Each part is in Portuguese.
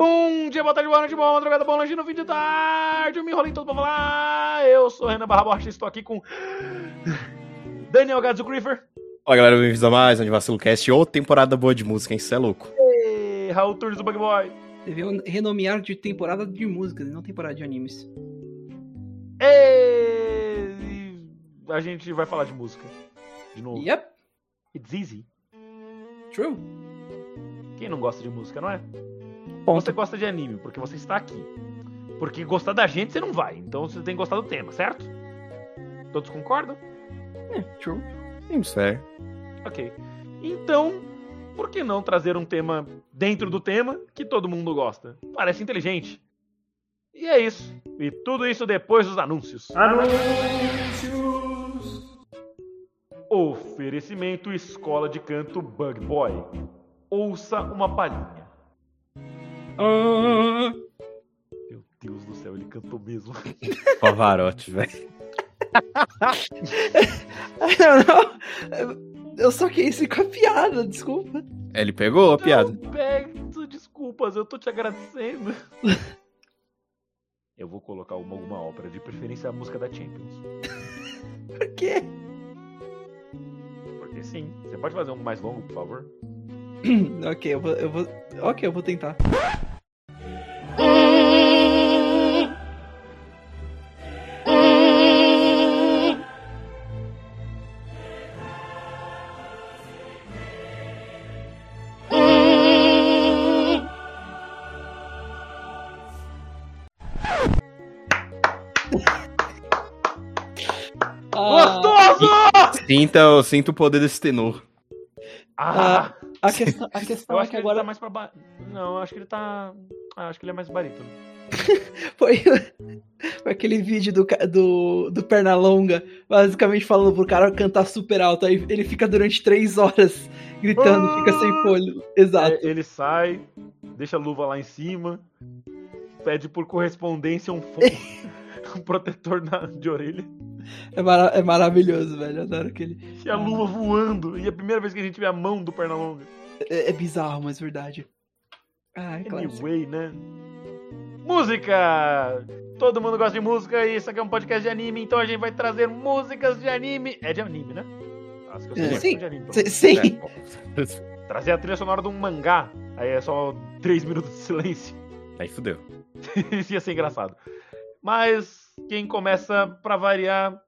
Bom dia, boa tarde, boa noite, boa madrugada, bom lanche no fim de tarde. Eu me enrolei todo pra falar. Eu sou Renan Barra Borges, estou aqui com Daniel Gadzo Griffer. Fala galera, bem-vindos a mais um Vacilo Cast ou temporada boa de música, hein? Isso é louco. E Raul Turnes do Bug Boy. Deviam renomear de temporada de músicas e não temporada de animes. E a gente vai falar de música. De novo. Yep, It's easy. true. Quem não gosta de música, não é? Ponto. Você gosta de anime, porque você está aqui. Porque gostar da gente você não vai. Então você tem que gostar do tema, certo? Todos concordam? É, true. Seems fair. Ok. Então, por que não trazer um tema dentro do tema que todo mundo gosta? Parece inteligente. E é isso. E tudo isso depois dos anúncios. Anúncios! Oferecimento Escola de Canto Bug Boy. Ouça uma palhinha. Meu Deus do céu, ele cantou mesmo. Pavarotti, velho. não, não. Eu só quis ir com a piada, desculpa. Ele pegou a piada. Não peço desculpas, eu tô te agradecendo. Eu vou colocar uma, alguma ópera, de preferência a música da Champions. Por quê? Porque sim. Você pode fazer um mais longo, por favor? ok, eu vou, eu vou. Ok, eu vou tentar. Sinta, sinta o poder desse tenor. Ah, a questão, a eu questão é que que ele agora tá mais pra baixo. Não, eu acho que ele tá. Ah, acho que ele é mais barítono. foi, aquele vídeo do, do, do Pernalonga, basicamente falando pro cara cantar super alto. Aí ele fica durante três horas gritando, fica sem folho. Exato. É, ele sai, deixa a luva lá em cima, pede por correspondência um, fo- um protetor na- de orelha É, mara- é maravilhoso, velho. Adoro aquele. e a luva voando. E é a primeira vez que a gente vê a mão do Pernalonga. É, é bizarro, mas verdade. Ah, é claro. Anyway, né? Música! Todo mundo gosta de música e isso aqui é um podcast de anime, então a gente vai trazer músicas de anime. É de anime, né? As que eu sei É, é sim. de anime. pelo Sim, sim. Trazer a trilha sonora de um mangá, aí é só 3 minutos de silêncio. Aí fudeu. Isso ia ser engraçado. Mas quem começa pra variar,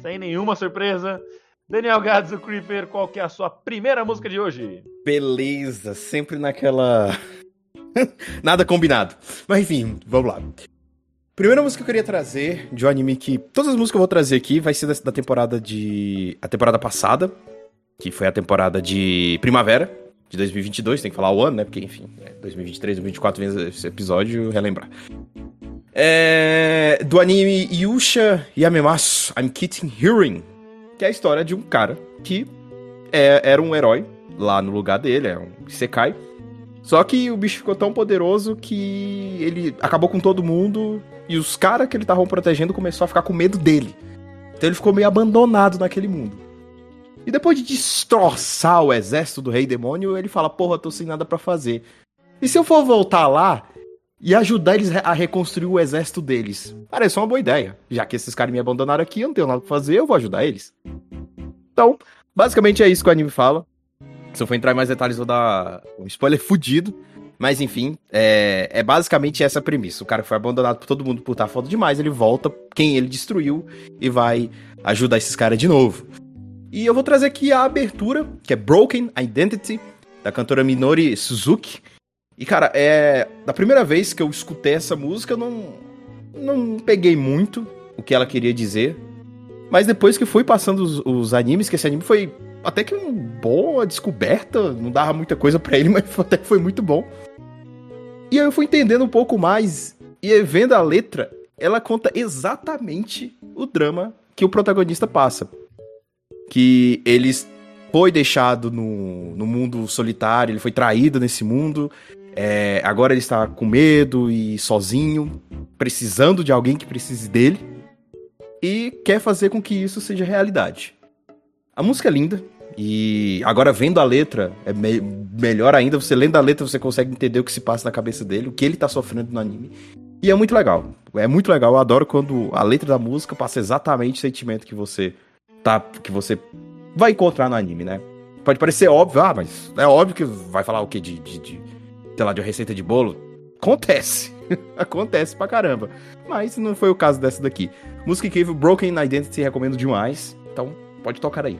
sem nenhuma surpresa, Daniel Gadzo Creeper, qual que é a sua primeira música de hoje? Beleza, sempre naquela. Nada combinado. Mas enfim, vamos lá. Primeira música que eu queria trazer de um anime que. Todas as músicas que eu vou trazer aqui vai ser da temporada de. A temporada passada, que foi a temporada de primavera de 2022. Tem que falar o ano, né? Porque, enfim, é 2023, 2024 vem esse episódio, relembrar. É. Do anime Yusha Yamemasu, I'm Kitten Hearing. Que é a história de um cara que é- era um herói lá no lugar dele, é um Isekai. Só que o bicho ficou tão poderoso que ele acabou com todo mundo e os caras que ele tava protegendo começou a ficar com medo dele. Então ele ficou meio abandonado naquele mundo. E depois de destroçar o exército do Rei Demônio, ele fala: Porra, tô sem nada pra fazer. E se eu for voltar lá e ajudar eles a reconstruir o exército deles? Parece uma boa ideia. Já que esses caras me abandonaram aqui, eu não tenho nada pra fazer, eu vou ajudar eles. Então, basicamente é isso que o anime fala. Se eu for entrar em mais detalhes, vou dar um spoiler fudido. Mas enfim, é, é basicamente essa premissa. O cara foi abandonado por todo mundo por estar foda demais, ele volta quem ele destruiu e vai ajudar esses caras de novo. E eu vou trazer aqui a abertura, que é Broken Identity, da cantora Minori Suzuki. E cara, é. Da primeira vez que eu escutei essa música, eu não. Não peguei muito o que ela queria dizer. Mas depois que fui passando os, os animes, que esse anime foi até que uma boa descoberta, não dava muita coisa para ele, mas até que foi muito bom. E aí eu fui entendendo um pouco mais, e vendo a letra, ela conta exatamente o drama que o protagonista passa. Que eles foi deixado no, no mundo solitário, ele foi traído nesse mundo. É, agora ele está com medo e sozinho, precisando de alguém que precise dele. E quer fazer com que isso seja realidade. A música é linda. E agora vendo a letra, é me melhor ainda. Você lendo a letra, você consegue entender o que se passa na cabeça dele, o que ele tá sofrendo no anime. E é muito legal. É muito legal. Eu adoro quando a letra da música passa exatamente o sentimento que você tá. que você vai encontrar no anime, né? Pode parecer óbvio, ah, mas é óbvio que vai falar o quê? De, de, de sei lá, de receita de bolo. Acontece. Acontece pra caramba. Mas não foi o caso dessa daqui. Música incrível, Broken Identity, recomendo demais. Então, pode tocar aí.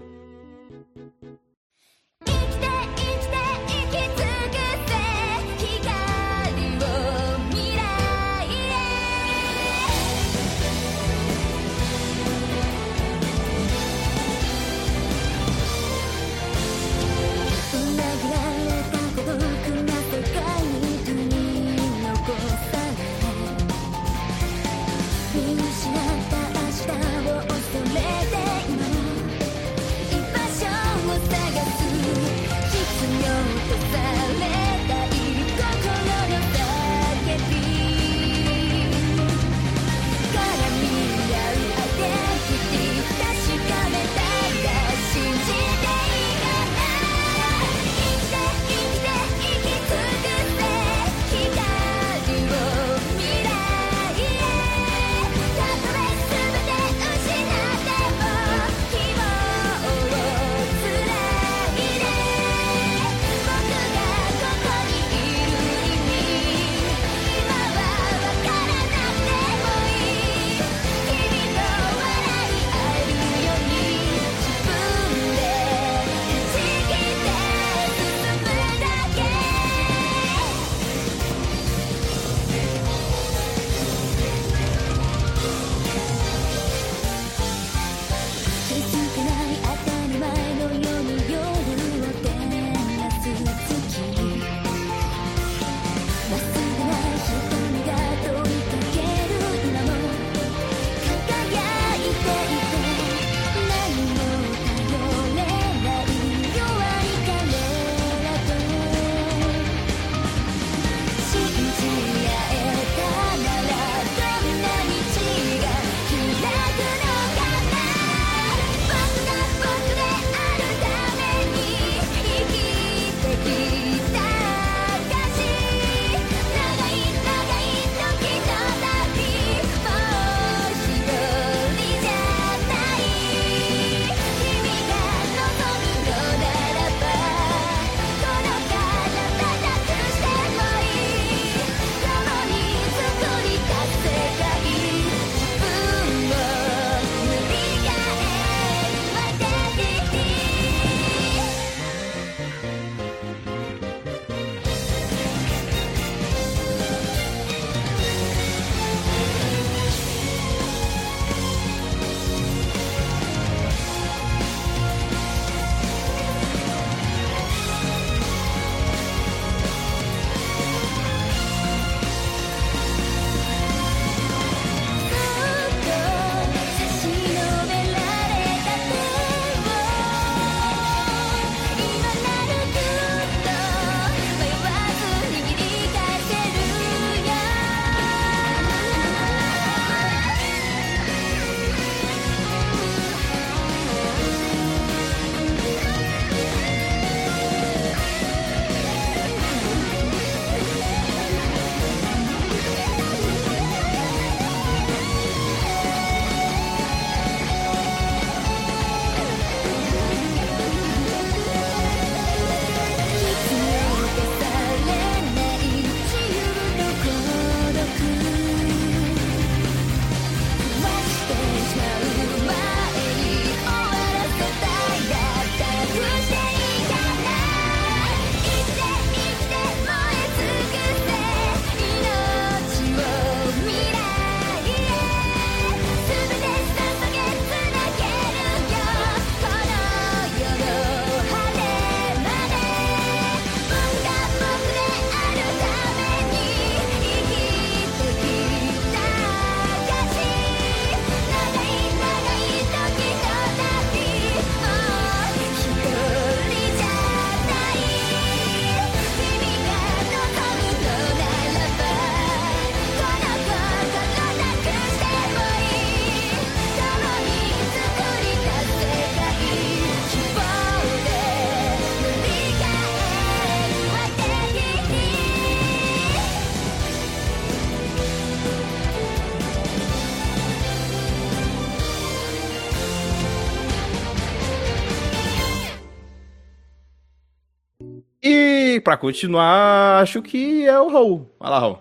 Pra continuar, acho que é o Raul. Vai lá, Raul.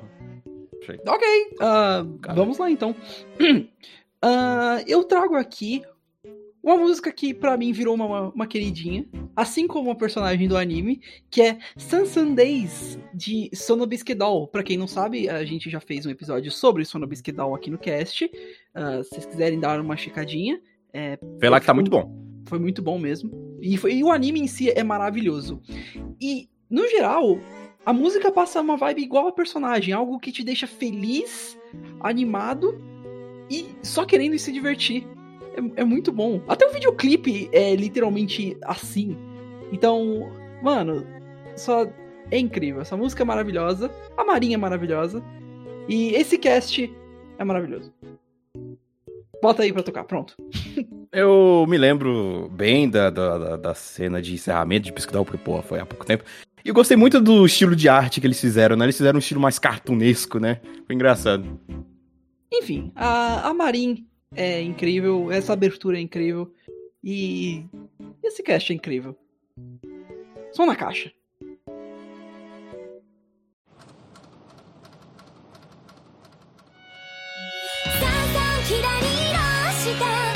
Ok, ah, vamos lá então. Ah, eu trago aqui uma música que pra mim virou uma, uma queridinha, assim como a personagem do anime, que é Sansan Days de Sonobisque Doll. Pra quem não sabe, a gente já fez um episódio sobre Sonobisque Doll aqui no cast. Ah, se vocês quiserem dar uma checadinha, é, Vê lá que tá muito bom. foi muito bom mesmo. E, foi- e o anime em si é maravilhoso. E, no geral, a música passa uma vibe igual a personagem, algo que te deixa feliz, animado e só querendo se divertir. É, é muito bom. Até o videoclipe é literalmente assim. Então, mano, só é incrível. Essa música é maravilhosa, a Marinha é maravilhosa e esse cast é maravilhoso. Bota aí pra tocar, pronto. Eu me lembro bem da, da, da- da cena de encerramento de Piscadal, porque, porra, foi há pouco tempo. E eu gostei muito do estilo de arte que eles fizeram, né? Eles fizeram um estilo mais cartunesco, né? Foi engraçado. Enfim, a, a Marin é incrível, essa abertura é incrível e esse cast é incrível. Som na caixa.「さ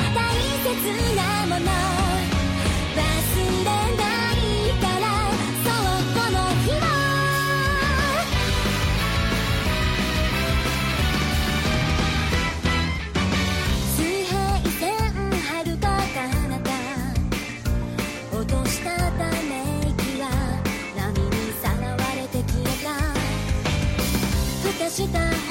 した。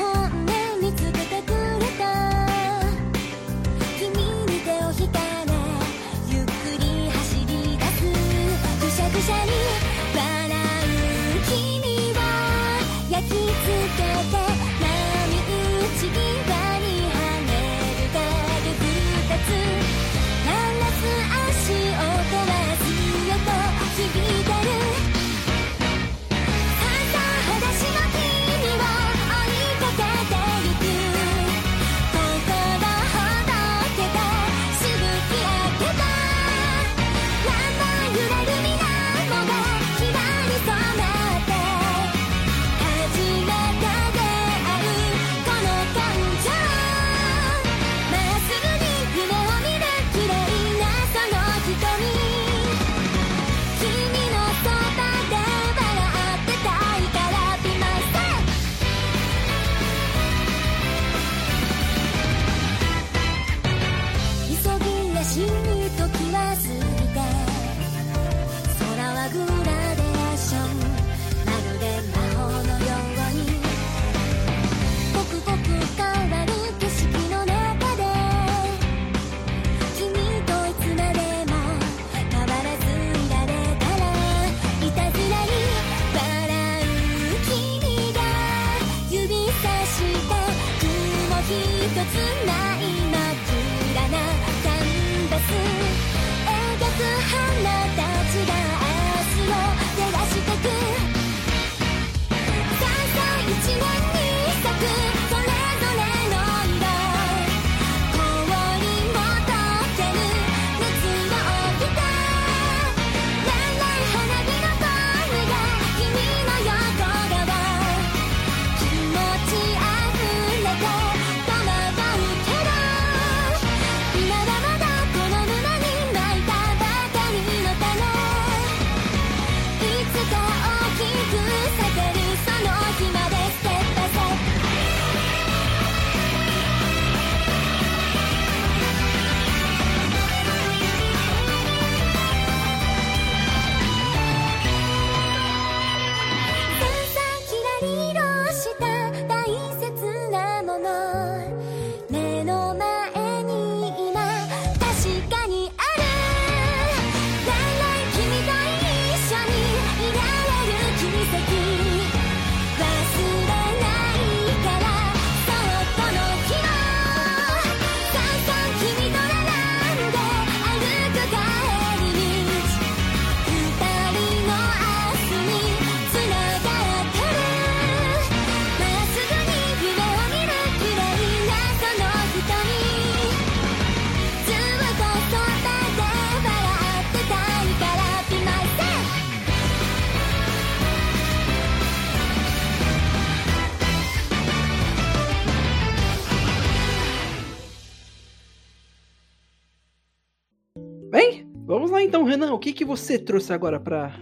Então, Renan. O que, que você trouxe agora pra,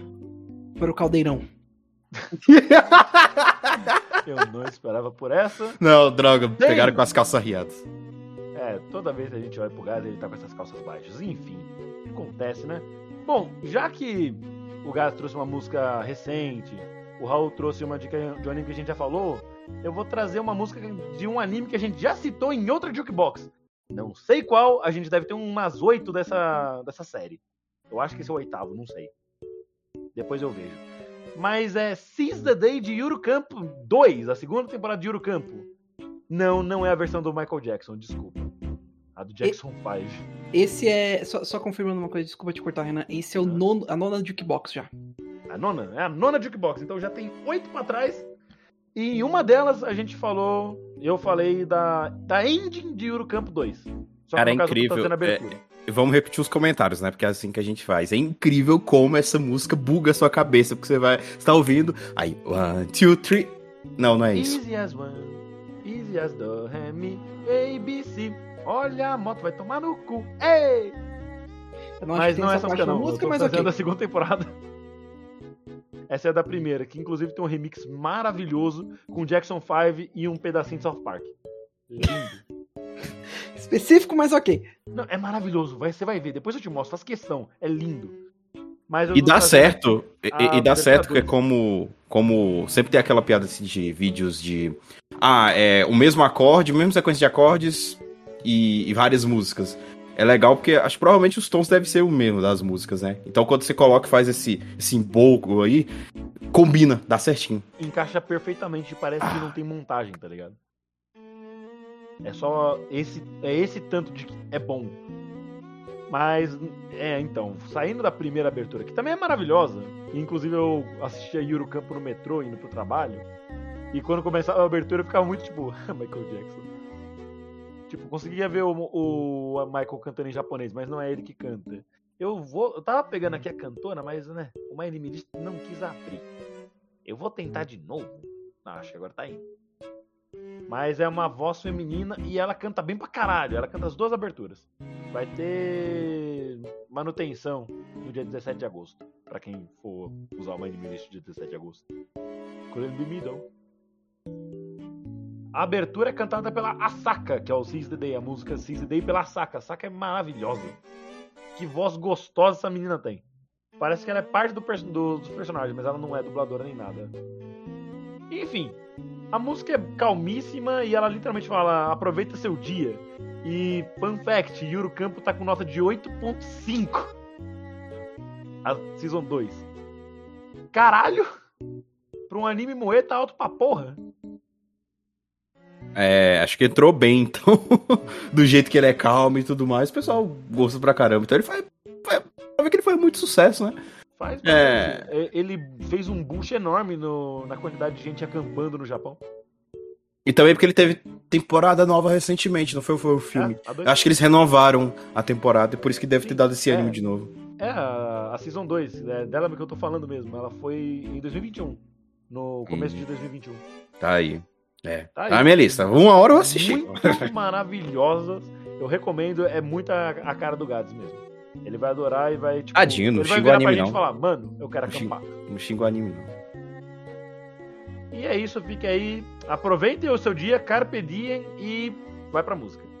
para o caldeirão? Eu não esperava por essa. Não, droga, pegaram com as calças riadas. É, toda vez que a gente olha pro Gás, ele tá com essas calças baixas. Enfim, acontece, né? Bom, já que o Gás trouxe uma música recente, o Raul trouxe uma dica de um anime que a gente já falou, eu vou trazer uma música de um anime que a gente já citou em outra Jukebox. Não sei qual, a gente deve ter umas oito dessa, dessa série. Eu acho que esse é o oitavo, não sei. Depois eu vejo. Mas é Seize the Day de Yuru Campo 2, a segunda temporada de Yuru Campo. Não, não é a versão do Michael Jackson, desculpa. A do Jackson 5. Esse é. Só, só confirmando uma coisa, desculpa te cortar, Renan. Esse é o nono, a nona Jukebox já. A nona? É a nona Jukebox. Então já tem oito pra trás. E em uma delas a gente falou. Eu falei da, da ending de Yuru Campo 2. Só Cara, é no caso eu tô incrível. a abertura. Vamos repetir os comentários, né? Porque é assim que a gente faz. É incrível como essa música buga a sua cabeça, porque você vai. Você tá ouvindo. Aí, one, two, three. Não, não é isso. Easy as one, easy as do, re, mi, a, b, c. Olha, a moto vai tomar no cu. Ei! Eu não Mas não é essa música, não. música, mas fazendo ok. a segunda temporada. Essa é da primeira, que inclusive tem um remix maravilhoso com Jackson 5 e um pedacinho de South Park. Lindo. Específico, mas ok. Não, é maravilhoso, vai, você vai ver. Depois eu te mostro, faz questão. É lindo. E dá certo. E, e dá versão certo que é adulta. como. Como. Sempre tem aquela piada assim, de vídeos de. Ah, é o mesmo acorde, a mesma sequência de acordes e, e várias músicas. É legal porque acho que provavelmente os tons devem ser o mesmo das músicas, né? Então quando você coloca e faz esse, esse embolco aí, combina, dá certinho. encaixa perfeitamente, parece que não tem montagem, tá ligado? É só esse é esse tanto de que é bom. Mas é, então, saindo da primeira abertura, que também é maravilhosa, inclusive eu assistia Yuru Campo no metrô indo pro trabalho, e quando começava a abertura eu ficava muito tipo, Michael Jackson. Tipo, conseguia ver o, o Michael cantando em japonês, mas não é ele que canta. Eu vou, eu tava pegando aqui a cantora, mas né, o List não quis abrir. Eu vou tentar de novo. Ah, acho que agora tá indo. Mas é uma voz feminina e ela canta bem pra caralho. Ela canta as duas aberturas. Vai ter manutenção no dia 17 de agosto. Pra quem for usar o My Name List dia 17 de agosto. Couldn't be me, though. A abertura é cantada pela Asaka, que é o Seize the Day. A música Seize the Day pela Asaka. Asaka é maravilhosa. Que voz gostosa essa menina tem. Parece que ela é parte do perso- do- dos personagens, mas ela não é dubladora nem nada. Enfim, a música é calmíssima e ela literalmente fala: aproveita seu dia. E, fun fact, Yuru Campo tá com nota de 8.5. A Season 2. Caralho! Pra um anime moe tá alto pra porra. É, acho que entrou bem, então. do jeito que ele é calmo e tudo mais, o pessoal gosta pra caramba. Então ele faz. ver que ele faz muito sucesso, né? É. bastante. É, Ele fez um boost enorme no- na quantidade de gente acampando no Japão. E também porque ele teve temporada nova recentemente, não foi, foi o filme. É, dois- Eu acho que eles renovaram a temporada, e por isso que deve ter dado esse É. ânimo de novo. É, a, a Season 2, é dela que eu tô falando mesmo. Ela foi em 2021. No começo de 2021. Tá aí. É. Tá aí. Tá na minha lista. Uma hora eu assisti. Muito maravilhosas. Eu recomendo, é muito a, a cara do Gads mesmo. Ele vai adorar e vai, tipo. Tadinho, não xinga o anime, gente não. e falar, mano, eu quero Não acampar. Não xinga o anime, não. E é isso, fique aí. Aproveitem o seu dia, carpe diem e vai pra música.「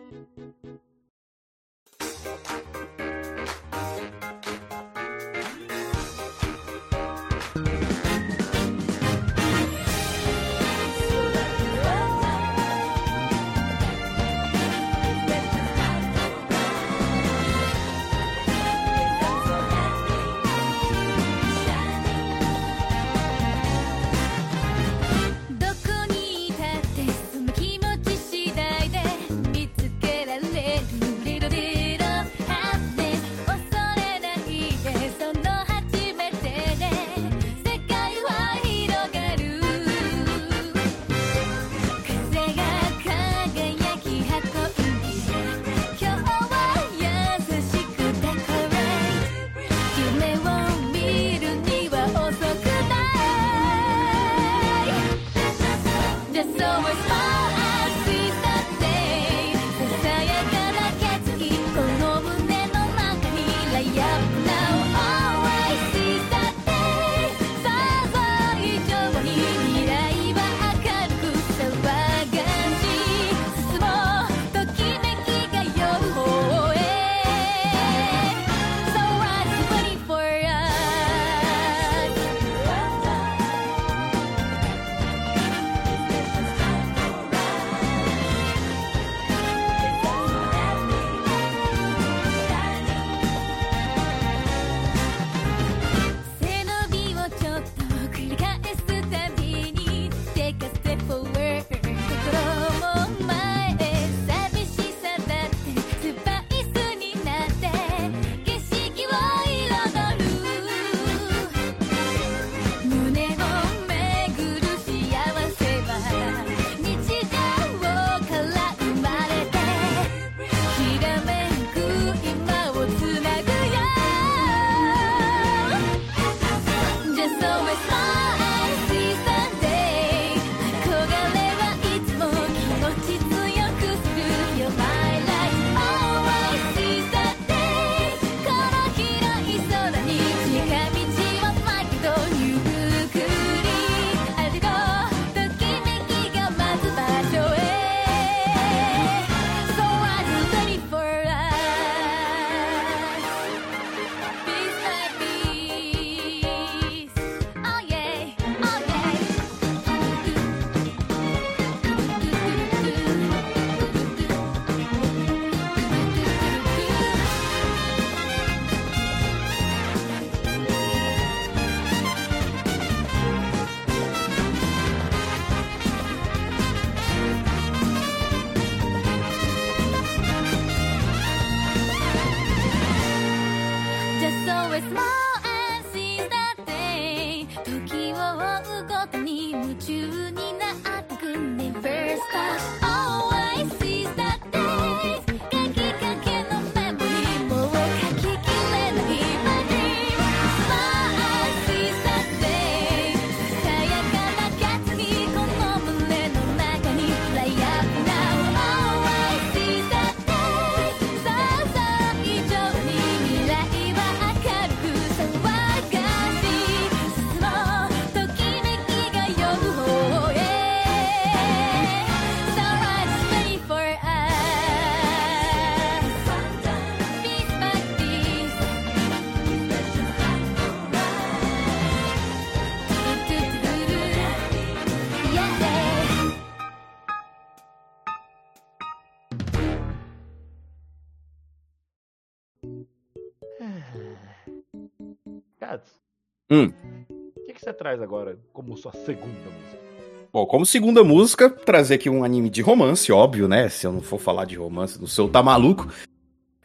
Hum. o que, que você traz agora como sua segunda música? Bom, como segunda música, trazer aqui um anime de romance, óbvio, né? Se eu não for falar de romance, do seu tá maluco.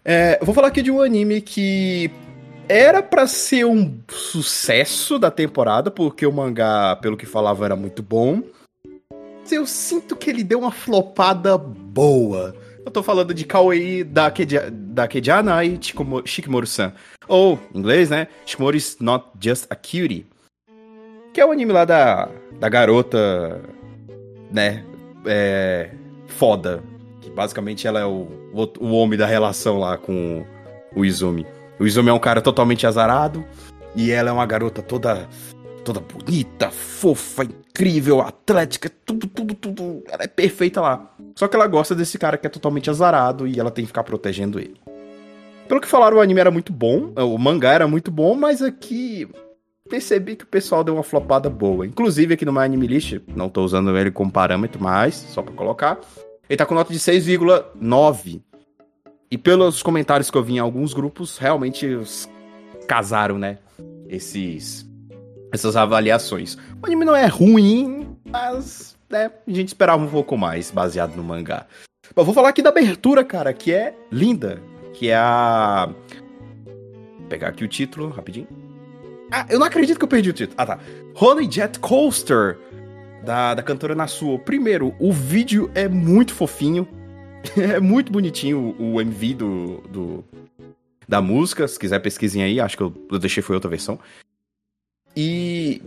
É, vou falar aqui de um anime que era pra ser um sucesso da temporada, porque o mangá, pelo que falava, era muito bom. Mas eu sinto que ele deu uma flopada boa. Eu tô falando de Kawaii da, Kedia, da Kediana e Shikimoru-san. Ou, em inglês, né? Shikimoru is not just a cutie. Que é o anime lá da, da garota, né? É, foda. Que basicamente ela é o, o, o homem da relação lá com o Izumi. O Izumi é um cara totalmente azarado. E ela é uma garota toda. Toda bonita, fofa, incrível, atlética, tudo, tudo, tudo. Ela é perfeita lá. Só que ela gosta desse cara que é totalmente azarado e ela tem que ficar protegendo ele. Pelo que falaram, o anime era muito bom, o mangá era muito bom, mas aqui percebi que o pessoal deu uma flopada boa. Inclusive aqui no My Anime List, não tô usando ele como parâmetro, mas só pra colocar, ele tá com nota de 6,9. E pelos comentários que eu vi em alguns grupos, realmente casaram, né? Esses essas avaliações. O anime não é ruim, mas né, a gente esperava um pouco mais baseado no mangá. Eu vou falar aqui da abertura, cara, que é linda, que é a Vou pegar aqui o título rapidinho. Ah, eu não acredito que eu perdi o título. Ah, tá. Honey Jet Coaster, da, da cantora Nasuo. Primeiro, o vídeo é muito fofinho. é muito bonitinho o, o MV do, do, da música. Se quiser, pesquisem aí. Acho que eu, eu deixei foi outra versão. E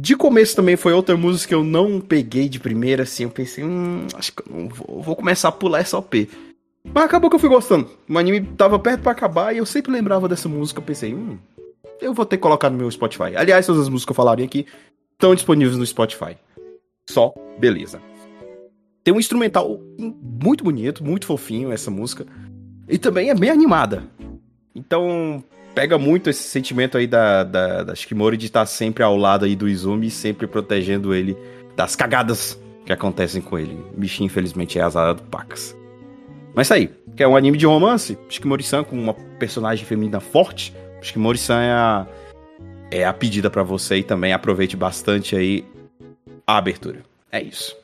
de começo também foi outra música que eu não peguei de primeira, assim. Eu pensei, hum, acho que eu não vou, vou começar a pular essa OP. Mas acabou que eu fui gostando. O anime tava perto pra acabar e eu sempre lembrava dessa música. Eu pensei, hum, eu vou ter que colocar no meu Spotify. Aliás, todas as músicas que eu falarei aqui estão disponíveis no Spotify. Só beleza. Tem um instrumental muito bonito, muito fofinho essa música. E também é bem animada. Então, pega muito esse sentimento aí da, da, da Shikimori de estar sempre ao lado aí do Izumi, sempre protegendo ele das cagadas que acontecem com ele. O bichinho, infelizmente, é azarado pacas. Mas isso aí, que é um anime de romance, Shikimori-san com uma personagem feminina forte. Shikimori-san é a, é a pedida pra você e também aproveite bastante aí a abertura. É isso.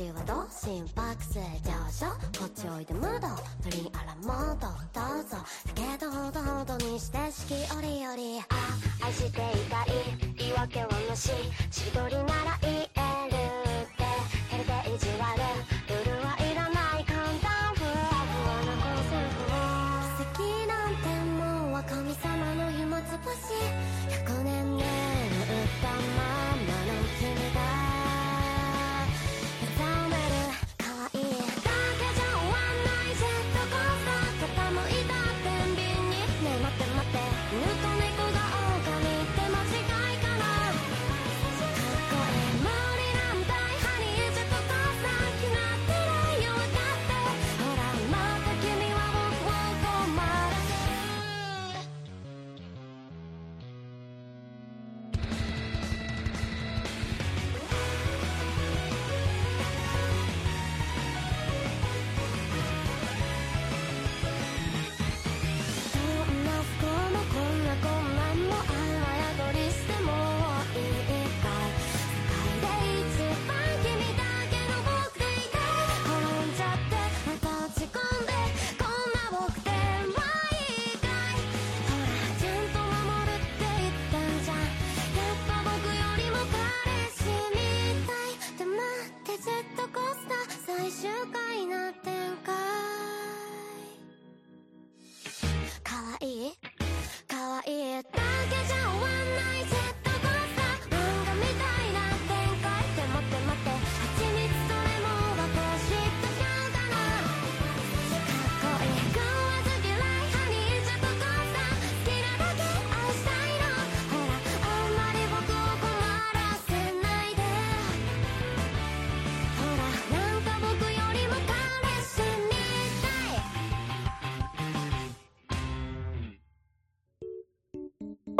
心拍数上昇こっちおいで窓プリンあらもっとどうぞだけどほどほどにして四季折々あ愛していたい言い訳はなし千鳥ならいい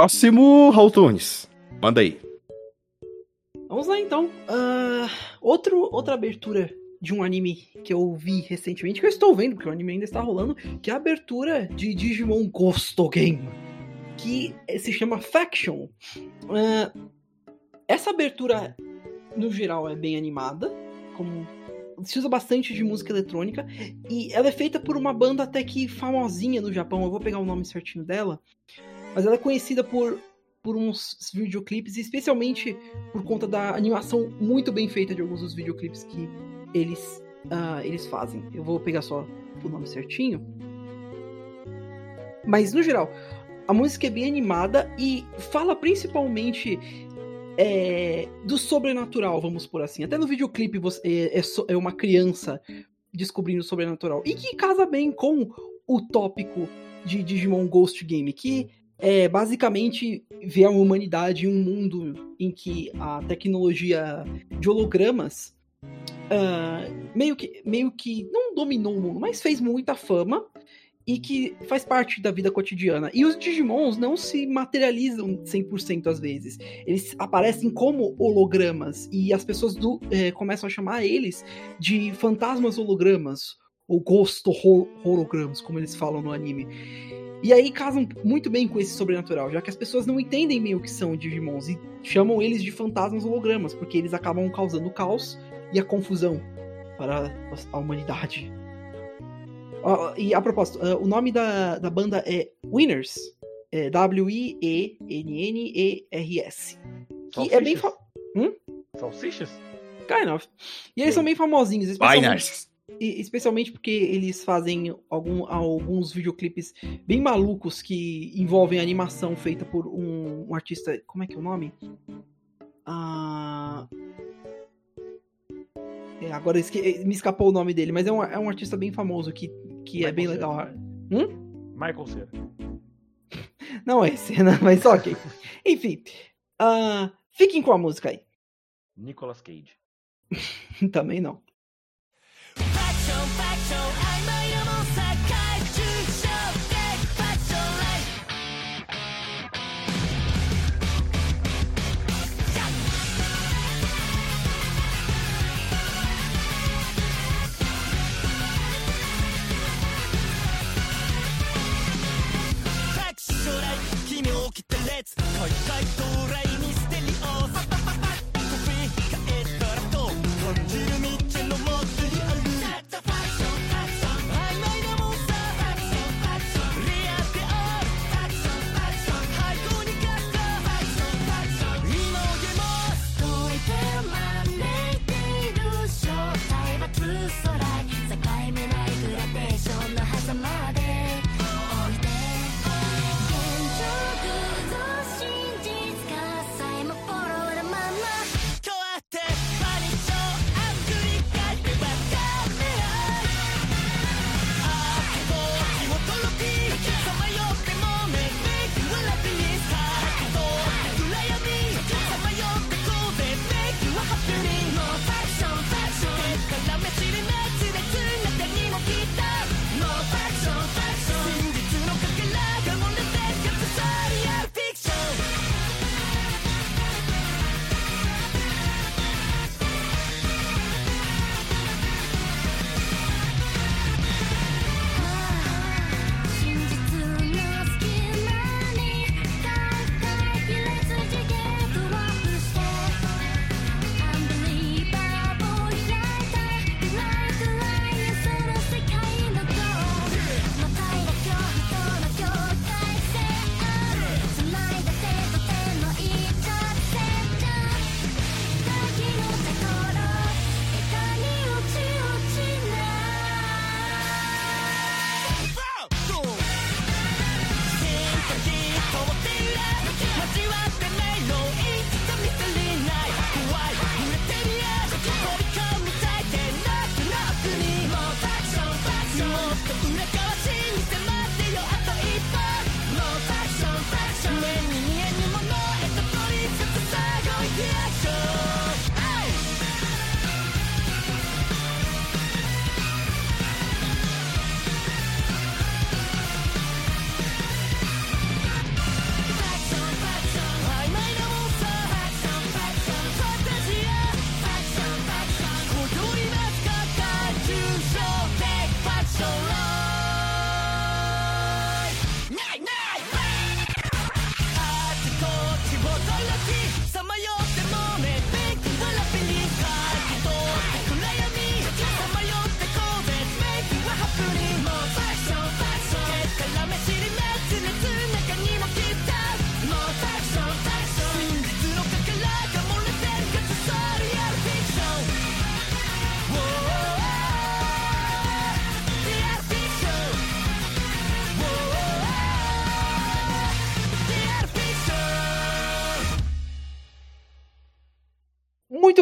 Próximo, Raul Tunes. Manda aí. Vamos lá então. Ah, outro, outra abertura de um anime que eu vi recentemente, que eu estou vendo, porque o anime ainda está rolando, que é a abertura de Digimon Ghost Game, que se chama Faction. Ah, essa abertura, no geral, é bem animada, como se usa bastante de música eletrônica, e ela é feita por uma banda até que famosinha no Japão, eu vou pegar o nome certinho dela, mas ela é conhecida por por uns videoclipes, especialmente por conta da animação muito bem feita de alguns dos videoclipes que eles, ah, eles fazem. Eu vou pegar só o nome certinho. Mas, no geral, a música é bem animada e fala principalmente é, do sobrenatural, vamos por assim. Até no videoclipe você, é, é é uma criança descobrindo o sobrenatural. E que casa bem com o tópico de Digimon Ghost Game, que é basicamente ver a humanidade em um mundo em que a tecnologia de hologramas ah, meio, que, meio que não dominou o mundo, mas fez muita fama e que faz parte da vida cotidiana. E os Digimons não se materializam 100% às vezes. Eles aparecem como hologramas e as pessoas do- eh, começam a chamar eles de fantasmas hologramas ou ghost hol- hologramas, como eles falam no anime. E aí casam muito bem com esse sobrenatural, já que as pessoas não entendem bem o que são Digimons e chamam eles de fantasmas hologramas, porque eles acabam causando caos e a confusão para a humanidade. Ó, e a propósito, ah, o nome da, da banda é Winners. É W-I-E-N-N-E-R-S. Que é bem. Fa... Salsichas? Kind of. E eles são bem famosinhos, especialmente, Biners. E- especialmente porque eles fazem algum- alguns videoclipes bem malucos que envolvem animação feita por um, um artista. Como é que é o nome? Ah. É, agora esque- me escapou o nome dele, mas é um, é um artista bem famoso que, que é bem Cera. legal. Michael Cera. Não é né? mas ok. Enfim. ah, fiquem com a música aí. Nicolas Cage. Também não. かいとうれいに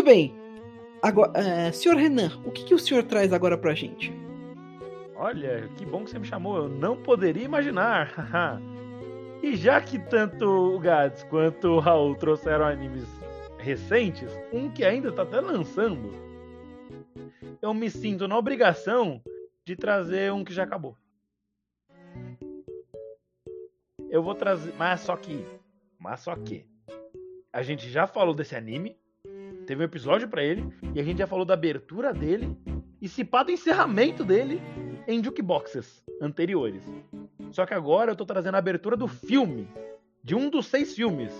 bem. Agora, é, senhor Renan, o que, que o senhor traz agora pra gente? Olha, que bom que você me chamou. Eu não poderia imaginar. e já que tanto o Gads quanto o Raul trouxeram animes recentes, um que ainda tá até lançando, eu me sinto na obrigação de trazer um que já acabou. Eu vou trazer. Mas só que. Mas só que. A gente já falou desse anime. Teve um episódio pra ele. E a gente já falou da abertura dele. E se pá do encerramento dele em jukeboxes anteriores. Só que agora eu tô trazendo a abertura do filme. De um dos seis filmes.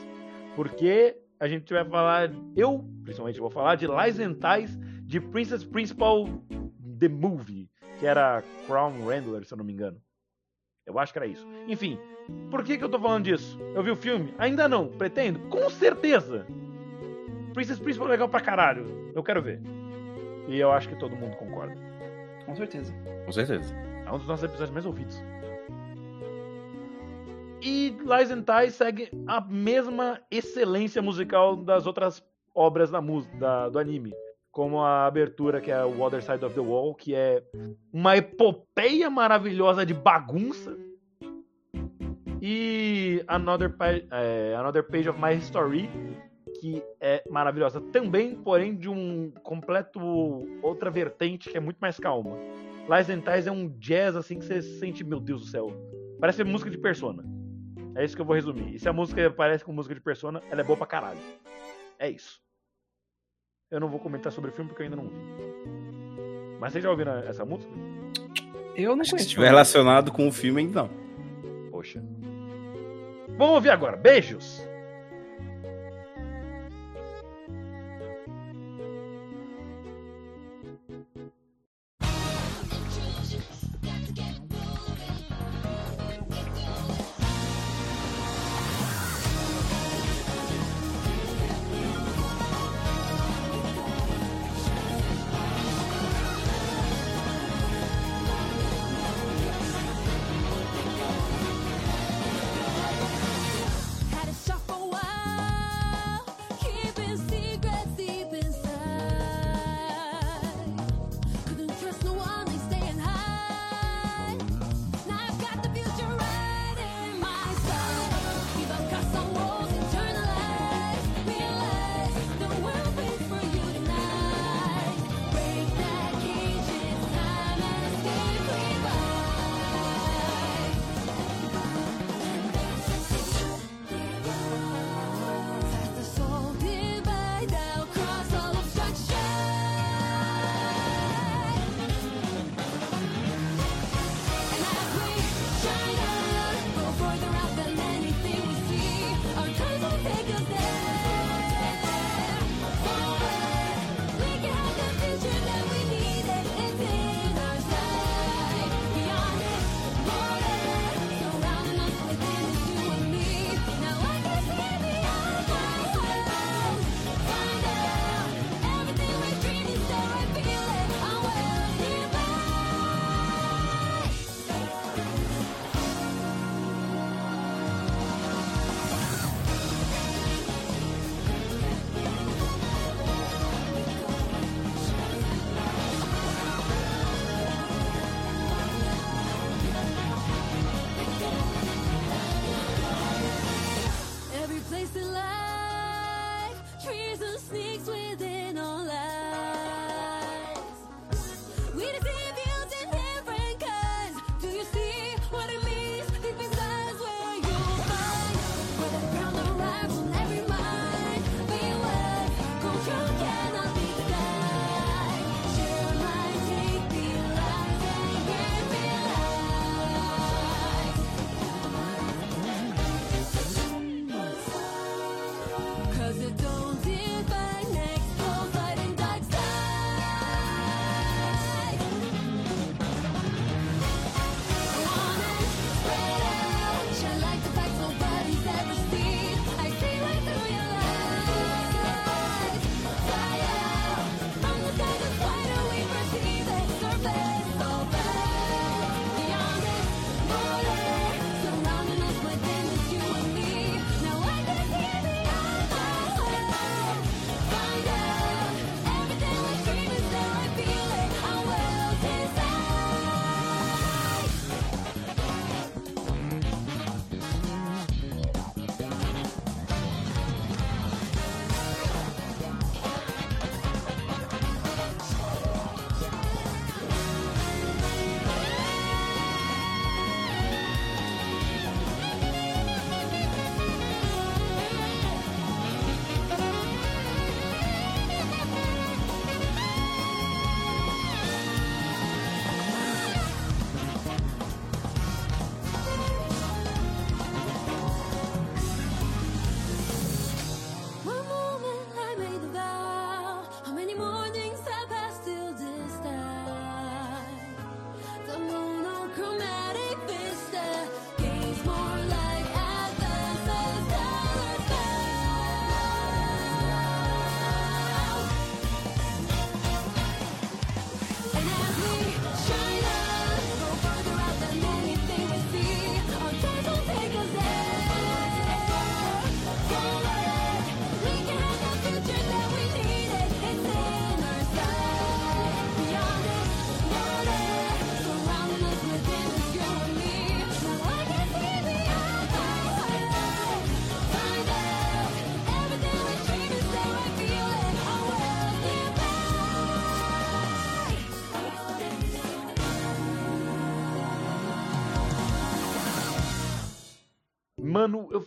Porque a gente vai falar. Eu, principalmente, vou falar de Ties de Princess Principal The Movie. Que era Crown Randler, se eu não me engano. Eu acho que era isso. Enfim, por que, que eu tô falando disso? Eu vi o filme? Ainda não. Pretendo? Com certeza. Princess Principal é legal pra caralho. Eu quero ver. E eu acho que todo mundo concorda. Com certeza. Com certeza. É um dos nossos episódios mais ouvidos. E Lies and Ties segue a mesma excelência musical das outras obras da música, da- do anime. Como a abertura, que é o Other Side of the Wall, que é uma epopeia maravilhosa de bagunça. E Another, Pa- é, Another Page of My History, que é maravilhosa também, porém de um completo outra vertente que é muito mais calma. Lies and Ties é um jazz assim que você sente, meu Deus do céu. Parece música de Persona. É isso que eu vou resumir. E se a música parece com música de Persona, ela é boa pra caralho. É isso. Eu não vou comentar sobre o filme porque eu ainda não vi. Mas vocês já ouviram essa música? Eu não Acho que se conheço. estiver relacionado com o filme, então. Poxa. Vamos ouvir agora. Beijos!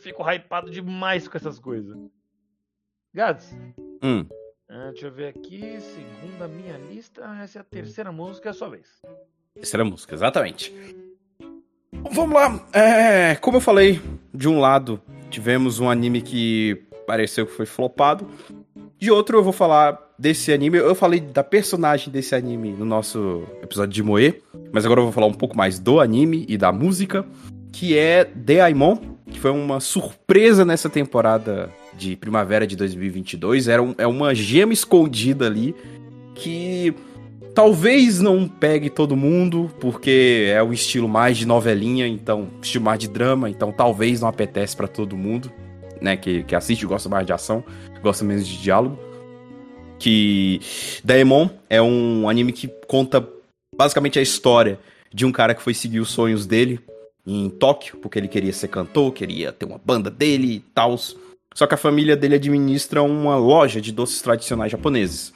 Fico hypado demais com essas coisas. Gads, Hum. ah, deixa eu ver aqui. Segundo a minha lista, essa é a terceira música, é a sua vez. Terceira música, exatamente. Vamos lá. É, como eu falei, de um lado tivemos um anime que pareceu que foi flopado. De outro, eu vou falar desse anime. Eu falei da personagem desse anime no nosso episódio de Moe, mas agora eu vou falar um pouco mais do anime e da música, que é Deaimon, foi uma surpresa nessa temporada de primavera de 2022. Era um- é uma gema escondida ali que talvez não pegue todo mundo, porque é um estilo mais de novelinha, então estilo mais de drama, então talvez não apetece pra todo mundo, né, que, que assiste, gosta mais de ação, gosta menos de diálogo. Que Daemon é um anime que conta basicamente a história de um cara que foi seguir os sonhos dele em Tóquio, porque ele queria ser cantor, queria ter uma banda dele e tal. Só que a família dele administra uma loja de doces tradicionais japoneses.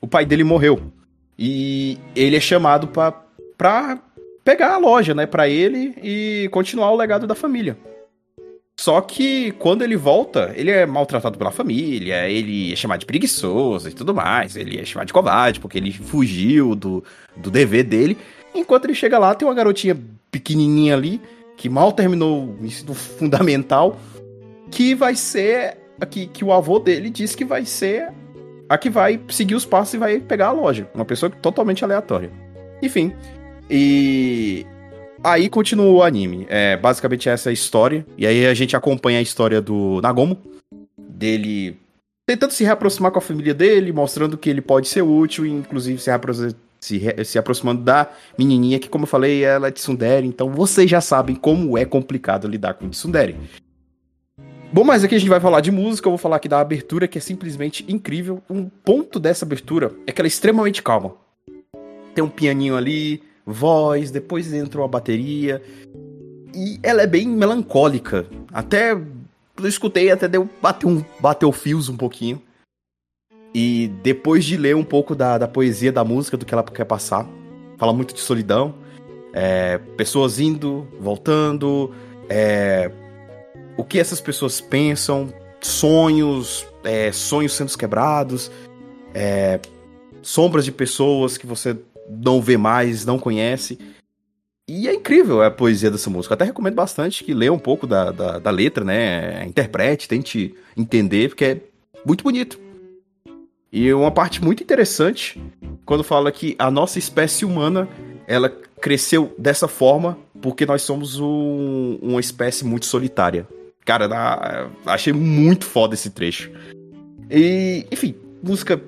O pai dele morreu. E ele é chamado pra, pra pegar a loja, né, pra ele e continuar o legado da família. Só que quando ele volta, ele é maltratado pela família, ele é chamado de preguiçoso e tudo mais, ele é chamado de covarde porque ele fugiu do, do dever dele. Enquanto ele chega lá, tem uma garotinha pequenininha ali, que mal terminou o ensino fundamental, que vai ser que, que o avô dele disse que vai ser a que vai seguir os passos e vai pegar a loja. Uma pessoa totalmente aleatória. Enfim. E. Aí continua o anime. É basicamente essa é a história. E aí a gente acompanha a história do Nagomo. Dele tentando se reaproximar com a família dele, mostrando que ele pode ser útil, inclusive se, se, se aproximando da menininha, que como eu falei, ela é de Tsundere, então vocês já sabem como é complicado lidar com Tsundere. Bom, mas aqui a gente vai falar de música, eu vou falar aqui da abertura, que é simplesmente incrível. Um ponto dessa abertura é que ela é extremamente calma. Tem um pianinho ali, voz, depois entra uma bateria. E ela é bem melancólica. Até eu escutei, até deu bateu, um, bateu fios um pouquinho. E depois de ler um pouco da, da poesia da música, do que ela quer passar, fala muito de solidão, é, pessoas indo, voltando, é, o que essas pessoas pensam, sonhos, é, sonhos sendo quebrados, é, sombras de pessoas que você não vê mais, não conhece. E é incrível a poesia dessa música. Até recomendo bastante que leia um pouco da, da, da letra, né? Interprete, tente entender, porque é muito bonito. E uma parte muito interessante, quando fala que a nossa espécie humana, ela cresceu dessa forma porque nós somos um- uma espécie muito solitária. Cara, na- achei muito foda esse trecho. E, enfim, música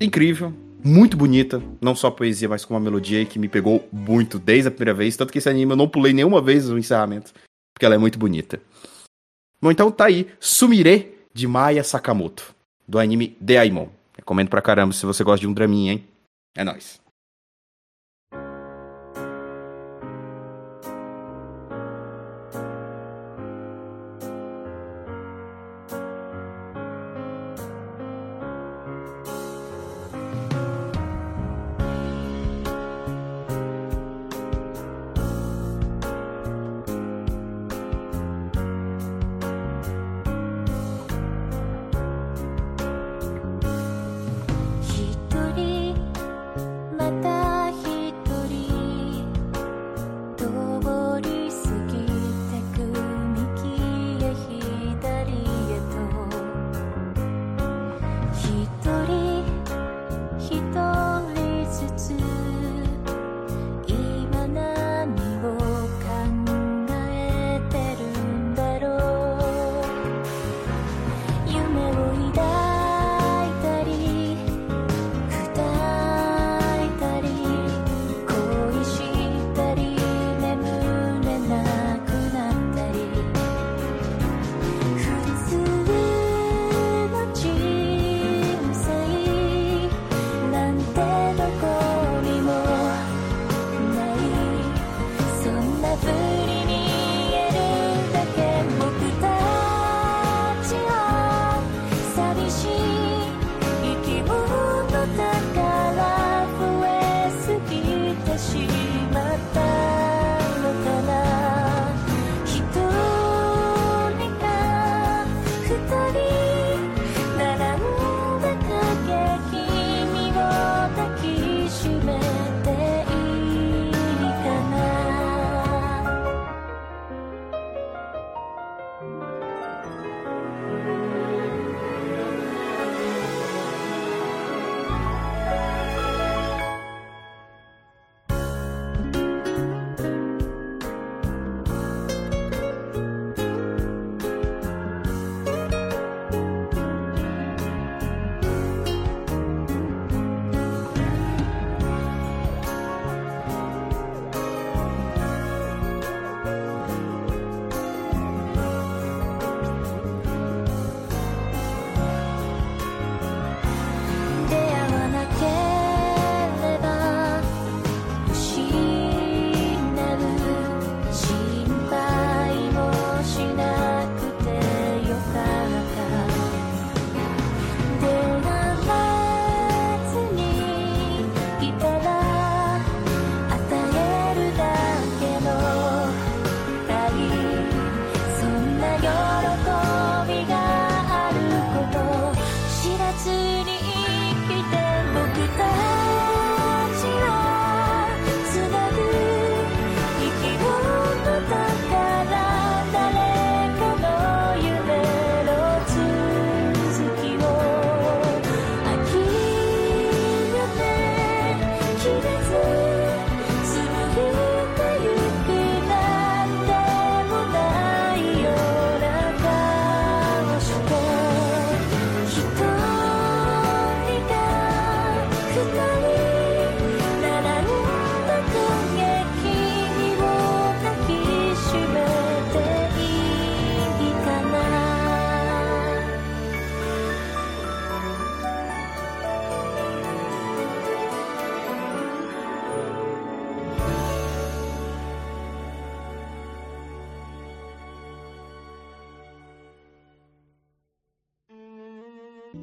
incrível, muito bonita. Não só a poesia, mas com uma melodia que me pegou muito desde a primeira vez. Tanto que esse anime eu não pulei nenhuma vez o encerramento, porque ela é muito bonita. Bom, então tá aí, Sumire de Maya Sakamoto, do anime Deaimon. Recomendo pra caramba se você gosta de um draminha, hein? É nóis.「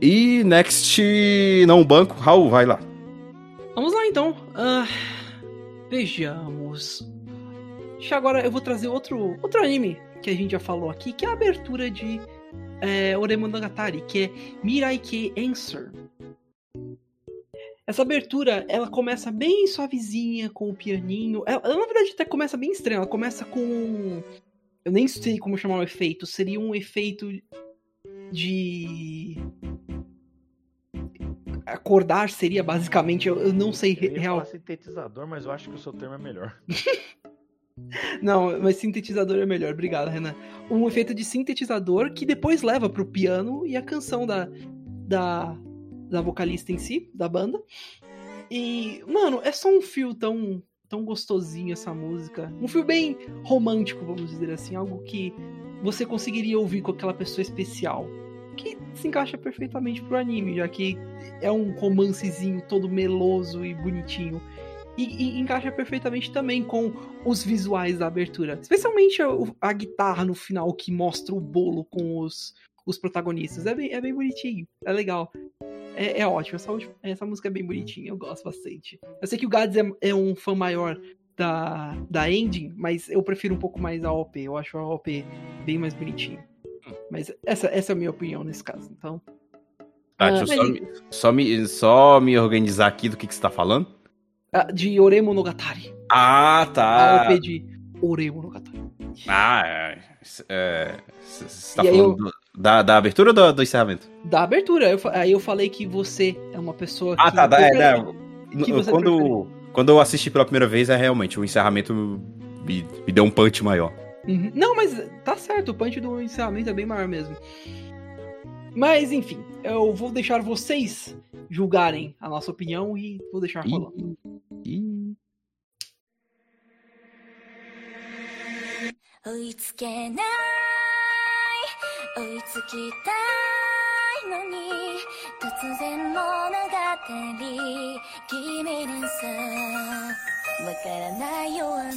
E next, não banco, Raul, vai lá. Vamos lá então. Ah, vejamos. Que agora eu vou trazer outro, outro anime que a gente já falou aqui, que é a abertura de é, Oremonogatari, que é Mirai Ke Answer. Essa abertura, ela começa bem suavezinha, com o pianinho. Ela, ela, na verdade, até começa bem estranha. Ela começa com... Eu nem sei como chamar o efeito. Seria um efeito de... Acordar seria basicamente... Eu, eu não sei Eu real. falar sintetizador, mas eu acho que o seu termo é melhor. Não, mas sintetizador é melhor. Obrigado, Renan. Um efeito de sintetizador que depois leva pro piano e a canção da, da, da vocalista em si, da banda. E, mano, é só um fio tão, tão gostosinho essa música. Um fio bem romântico, vamos dizer assim. Algo que você conseguiria ouvir com aquela pessoa especial. Que se encaixa perfeitamente pro anime, já que é um romancezinho todo meloso e bonitinho. E, e encaixa perfeitamente também com os visuais da abertura. Especialmente a, a guitarra no final que mostra o bolo com os, os protagonistas. É bem, é bem bonitinho, é legal. É, é ótimo, essa, essa música é bem bonitinha, eu gosto bastante. Eu sei que o Gads é, é um fã maior da, da ending, mas eu prefiro um pouco mais a OP. Eu acho a OP bem mais bonitinha. Mas essa, essa é a minha opinião nesse caso, então. Tá, deixa eu Ah, só, me, só, me, só me organizar aqui do que, que você tá falando. Ah, De Oremonogatari. Ah, A tá. OP de Oremonogatari. Ah, é. é, Você você tá E falando do- da, da abertura ou do, do encerramento? Da abertura, eu, aí eu falei que você é uma pessoa Ah, que. tá, dá, é, prefere- você Quando, quando eu assisti pela primeira vez, é realmente, o encerramento me, me deu um punch maior. Uhum. Não, mas tá certo, o punch do encerramento é bem maior mesmo. Mas, enfim, eu vou deixar vocês julgarem a nossa opinião e vou deixar Ih, rolando. ih. 追いつけない追いつきたいのに突然物語君にさわからないよア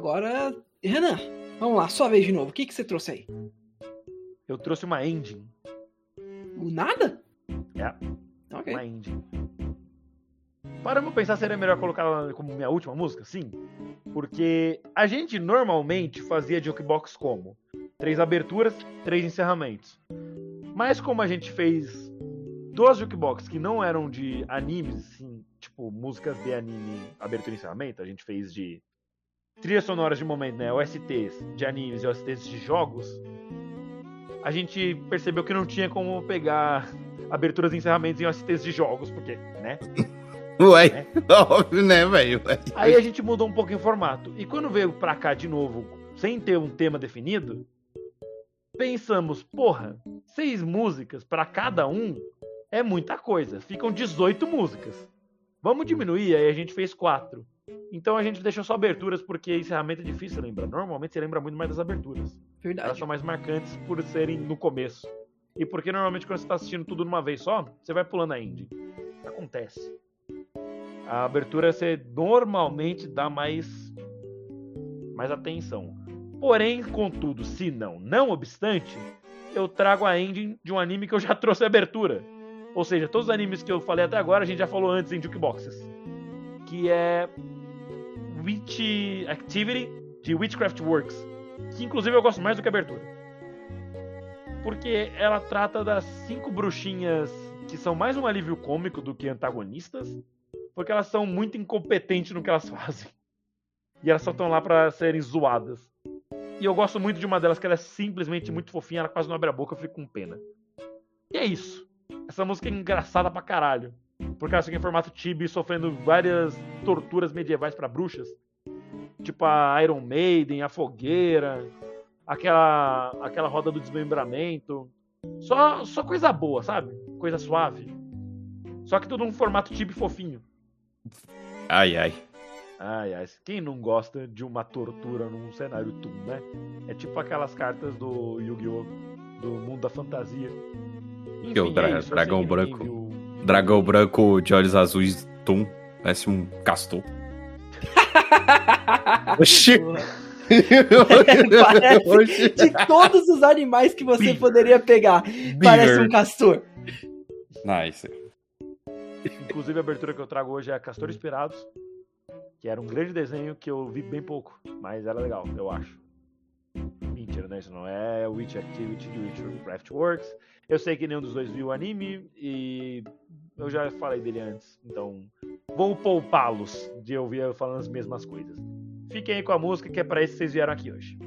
Agora, Renan, vamos lá, sua vez de novo. O que, que você trouxe aí? Eu trouxe uma engine. O nada? É. Ok. Uma engine. Paramos pra pensar seria melhor colocar ela como minha última música? Sim. Porque a gente normalmente fazia jukebox como? Três aberturas, três encerramentos. Mas como a gente fez duas jukebox que não eram de animes, assim, tipo músicas de anime, abertura e encerramento, a gente fez de trilhas sonoras de momento, né? OSTs de animes e OSTs de jogos. A gente percebeu que não tinha como pegar aberturas e encerramentos em OSTs de jogos, porque, né? Ué, É. óbvio, né, velho? Aí a gente mudou um pouco o formato. E quando veio pra cá de novo, sem ter um tema definido, pensamos, porra, seis músicas pra cada um é muita coisa. Ficam 18 músicas. Vamos diminuir, aí a gente fez quatro. Então a gente deixou só aberturas, porque encerramento é difícil lembrar. Normalmente você lembra muito mais das aberturas. Elas Verdade. são mais marcantes por serem no começo. E porque normalmente quando você tá assistindo tudo numa vez só, você vai pulando a ending. Acontece. A abertura você normalmente dá mais mais atenção. Porém, contudo, se não, não obstante, eu trago a ending de um anime que eu já trouxe a abertura. Ou seja, todos os animes que eu falei até agora a gente já falou antes em Jukeboxes. Que é Witch Activity de Witchcraft Works. Que inclusive eu gosto mais do que a abertura. Porque ela trata das cinco bruxinhas que são mais um alívio cômico do que antagonistas. Porque elas são muito incompetentes no que elas fazem. E elas só estão lá pra serem zoadas. E eu gosto muito de uma delas, que ela é simplesmente muito fofinha, ela quase não abre a boca, eu fico com pena. E é isso. Essa música é engraçada pra caralho. Porque ela fica em formato chibi, sofrendo várias torturas medievais pra bruxas. Tipo a Iron Maiden, a fogueira, aquela aquela roda do desmembramento. Só, só coisa boa, sabe? Coisa suave. Só que tudo num formato chibi fofinho. Ai, ai. Ai, ai, quem não gosta de uma tortura num cenário Toon, né? É tipo aquelas cartas do Yu-Gi-Oh! do mundo da fantasia. Enfim, Que o dra- é isso, dragão que branco. Dragão branco de olhos azuis, tum. Parece um castor. Oxi! Parece de todos os animais que você poderia pegar. Parece um castor. Nice. Inclusive a abertura que eu trago hoje é Castor Inspirados, que era um grande desenho que eu vi bem pouco, mas era legal, eu acho. Mentira, né? Isso não é Witch Activity de Witchcraft Works. Eu sei que nenhum dos dois viu o anime e eu já falei dele antes, então vou poupá-los de ouvir eu falando as mesmas coisas. Fiquem aí com a música que é pra isso que vocês vieram aqui hoje.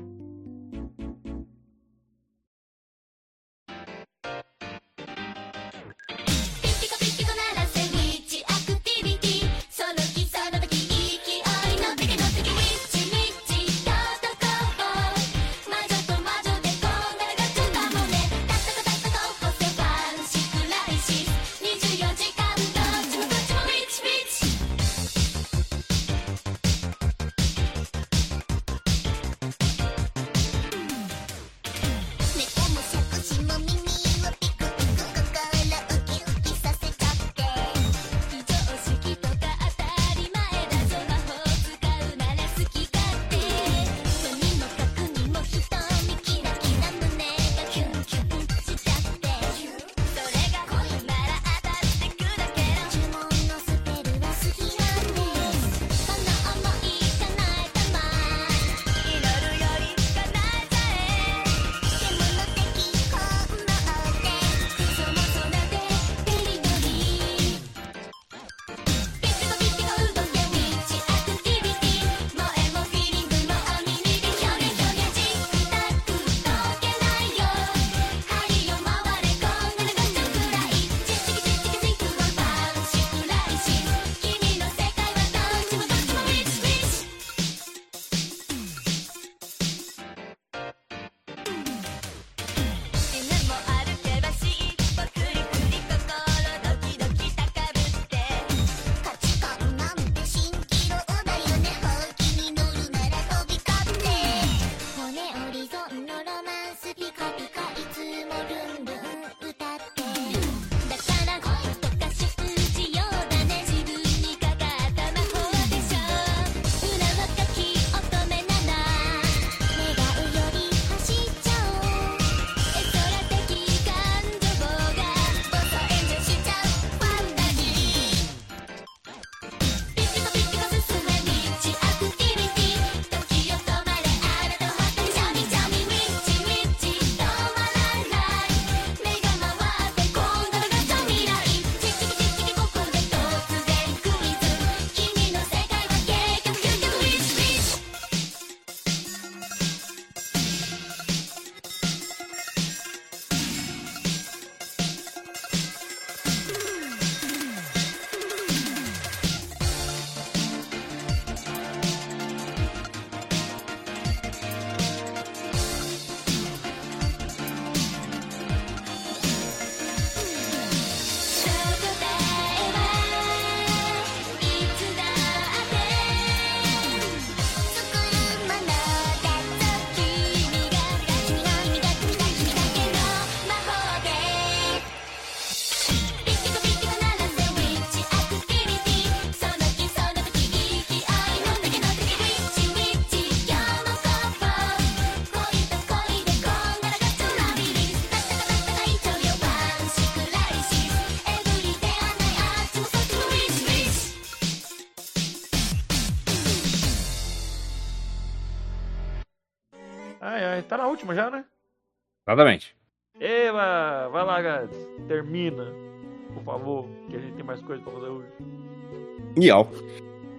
Última já, né? Exatamente. Eba, vai lá, Gads. Termina, por favor, que a gente tem mais coisa pra fazer hoje. Miau.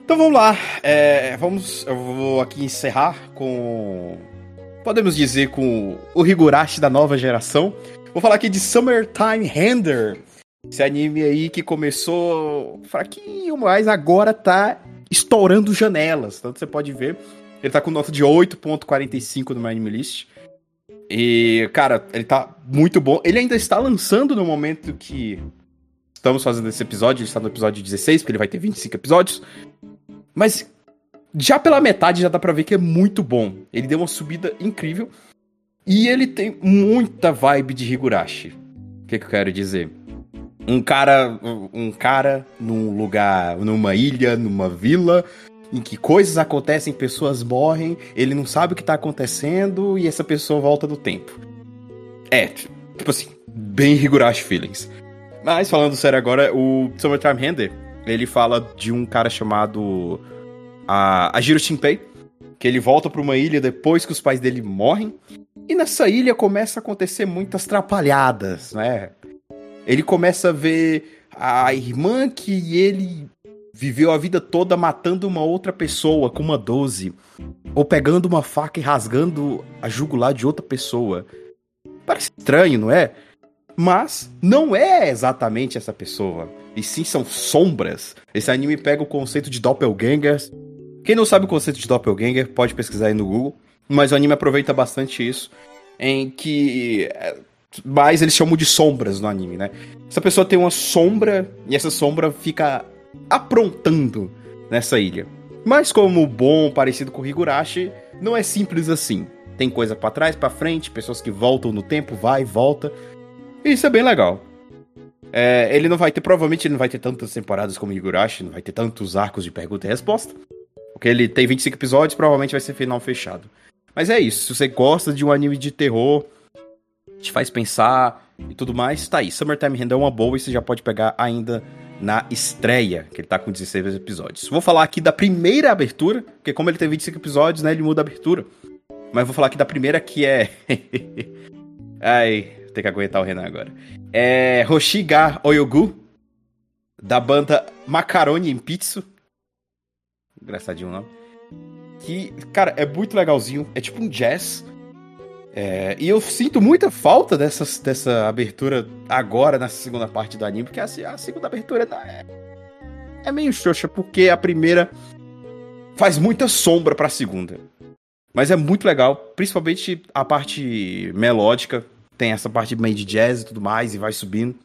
Então vamos lá. É, vamos. Eu vou aqui encerrar com. Podemos dizer com o Higurashi da nova geração. Vou falar aqui de Summertime Render. Esse anime aí que começou fraquinho, mas agora tá estourando janelas. Tanto você pode ver. Ele tá com nota de 8.45 no My Anime List. E, cara, ele tá muito bom. Ele ainda está lançando no momento que estamos fazendo esse episódio. Ele está no episódio 16, porque ele vai ter 25 episódios. Mas já pela metade já dá pra ver que é muito bom. Ele deu uma subida incrível. E ele tem muita vibe de Higurashi. O que, que eu quero dizer? Um cara, um cara num lugar, numa ilha, numa vila, em que coisas acontecem, pessoas morrem, ele não sabe o que tá acontecendo e essa pessoa volta do tempo. É, tipo assim, bem Higurashi feelings. Mas falando sério agora, o Summertime Render, ele fala de um cara chamado a, a Jiro Shinpei, que ele volta pra uma ilha depois que os pais dele morrem. E nessa ilha começa a acontecer muitas trapalhadas, né? Ele começa a ver a irmã que ele viveu a vida toda matando uma outra pessoa com uma 12. Ou pegando uma faca e rasgando a jugular de outra pessoa. Parece estranho, não é? Mas não é exatamente essa pessoa. E sim são sombras. Esse anime pega o conceito de doppelgangers. Quem não sabe o conceito de doppelganger pode pesquisar aí no Google. Mas o anime aproveita bastante isso. Em que. é, Mas eles chamam de sombras no anime, né? Essa pessoa tem uma sombra e essa sombra fica aprontando nessa ilha. Mas como bom, parecido com Higurashi, não é simples assim. Tem coisa pra trás, pra frente, pessoas que voltam no tempo, vai e volta. Isso é bem legal. É, ele não vai ter, provavelmente não vai ter tantas temporadas como Higurashi, não vai ter tantos arcos de pergunta e resposta. Porque ele tem 25 episódios, provavelmente vai ser final fechado. Mas é isso, se você gosta de um anime de terror, te faz pensar e tudo mais, tá aí. Summertime Render é uma boa e você já pode pegar ainda na estreia, que ele tá com 16 episódios. Vou falar aqui da primeira abertura, porque como ele tem 25 episódios, né, ele muda a abertura. Mas vou falar aqui da primeira que é... Ai, tem que aguentar o Renan agora. É Hoshiga Oyogu, da banda Macaroni em Pizza. Engraçadinho o nome. Que, cara, é muito legalzinho. É tipo um jazz. É, e eu sinto muita falta dessas, dessa abertura agora, nessa segunda parte do anime, porque a, a segunda abertura é, é meio xoxa, porque a primeira faz muita sombra pra segunda. Mas é muito legal, principalmente a parte melódica. Tem essa parte meio de jazz e tudo mais, e vai subindo.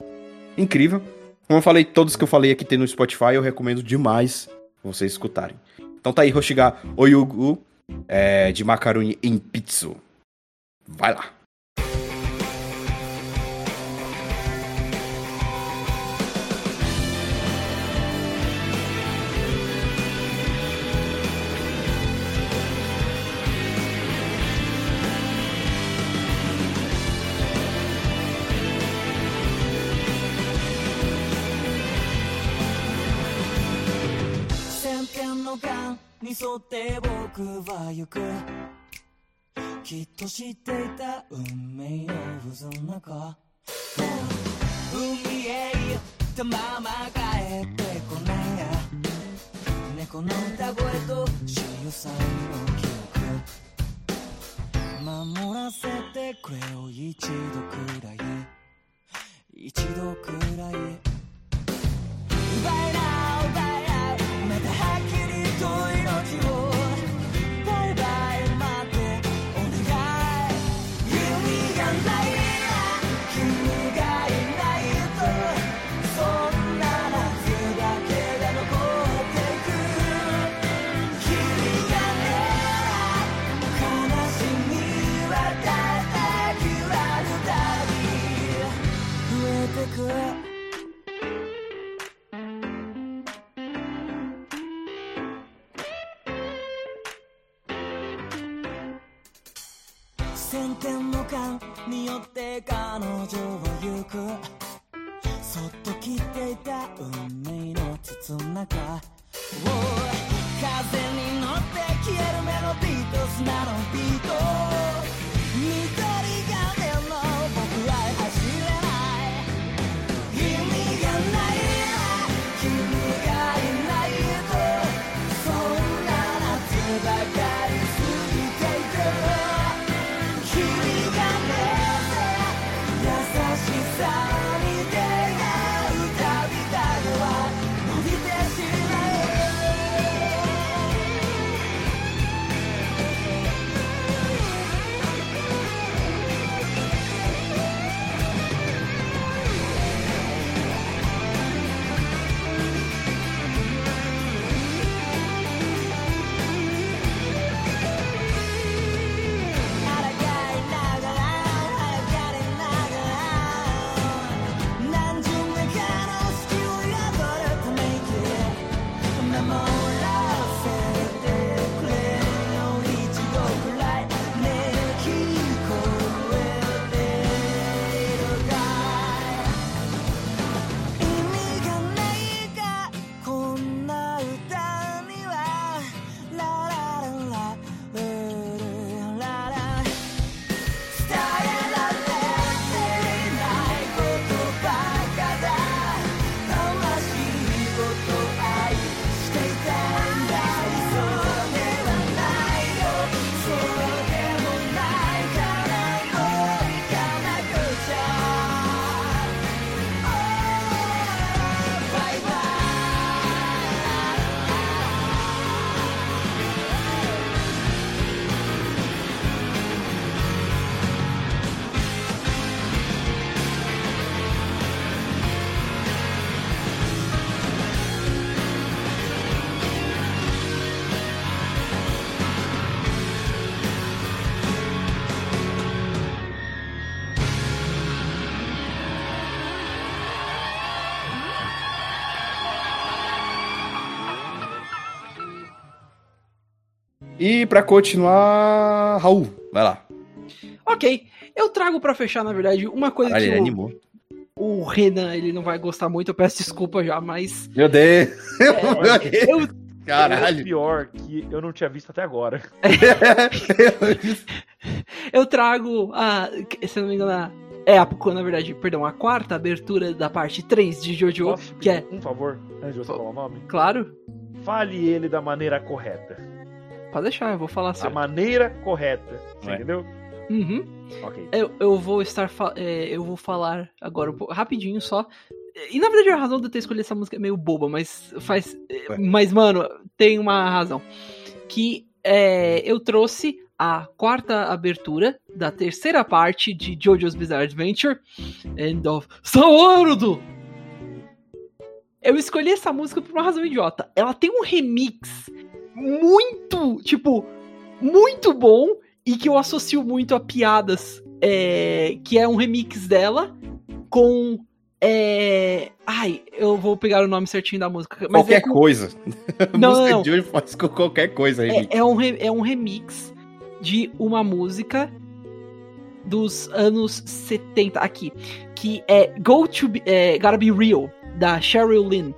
Incrível. Como eu falei, todos que eu falei aqui tem no Spotify, eu recomendo demais vocês escutarem. Então tá aí, Hoshiga Oyugu, é, de macaroni em pizza. 先見「のがに沿って僕は行く」きっと知っていた運命の渦の中。海へ行ったまま帰ってこないや。猫の歌声と潮騒の記憶。守らせてくれよ一度くらい一度くらい奪いない。線の感によって彼女は行く。そっと切っていた運命の筒の中。Oh 風に乗って消えるメロディーと砂のビート。E pra continuar, Raul, vai lá. Ok, eu trago pra fechar, na verdade, uma coisa Caralho, que ele o, animou. o Renan ele não vai gostar muito, eu peço desculpa já, mas. Meu Deus. Eu, É Caralho. pior que eu não tinha visto até agora. eu trago a. Se eu não me engano, a- é a, na verdade, perdão, a quarta abertura da parte 3 de Jojo, Posso que é, um favor, antes de você falar o nome? claro, Fale ele da maneira correta. Pode deixar, eu vou falar A certo. maneira correta. Você Ué. entendeu? Uhum. Ok. Eu, eu vou estar. fa- é, eu vou falar agora um pouco- rapidinho só. E na verdade a razão de eu ter escolhido essa música é meio boba, mas faz. é, Ué. Mas, mano, tem uma razão. Que é, eu trouxe a quarta abertura da terceira parte de JoJo's Bizarre Adventure End of Sawarudo! Eu escolhi essa música por uma razão idiota. Ela tem um remix muito, tipo, muito bom e que eu associo muito a piadas. é, que é um remix dela com. é, ai, eu vou pegar o nome certinho da música. Mas qualquer é com- coisa. Não, música não, de hoje faz com qualquer coisa. É, é um, re- é um remix de uma música dos anos 70 aqui, que é Go to Be, é, Gotta Be Real, da Cheryl Lynn.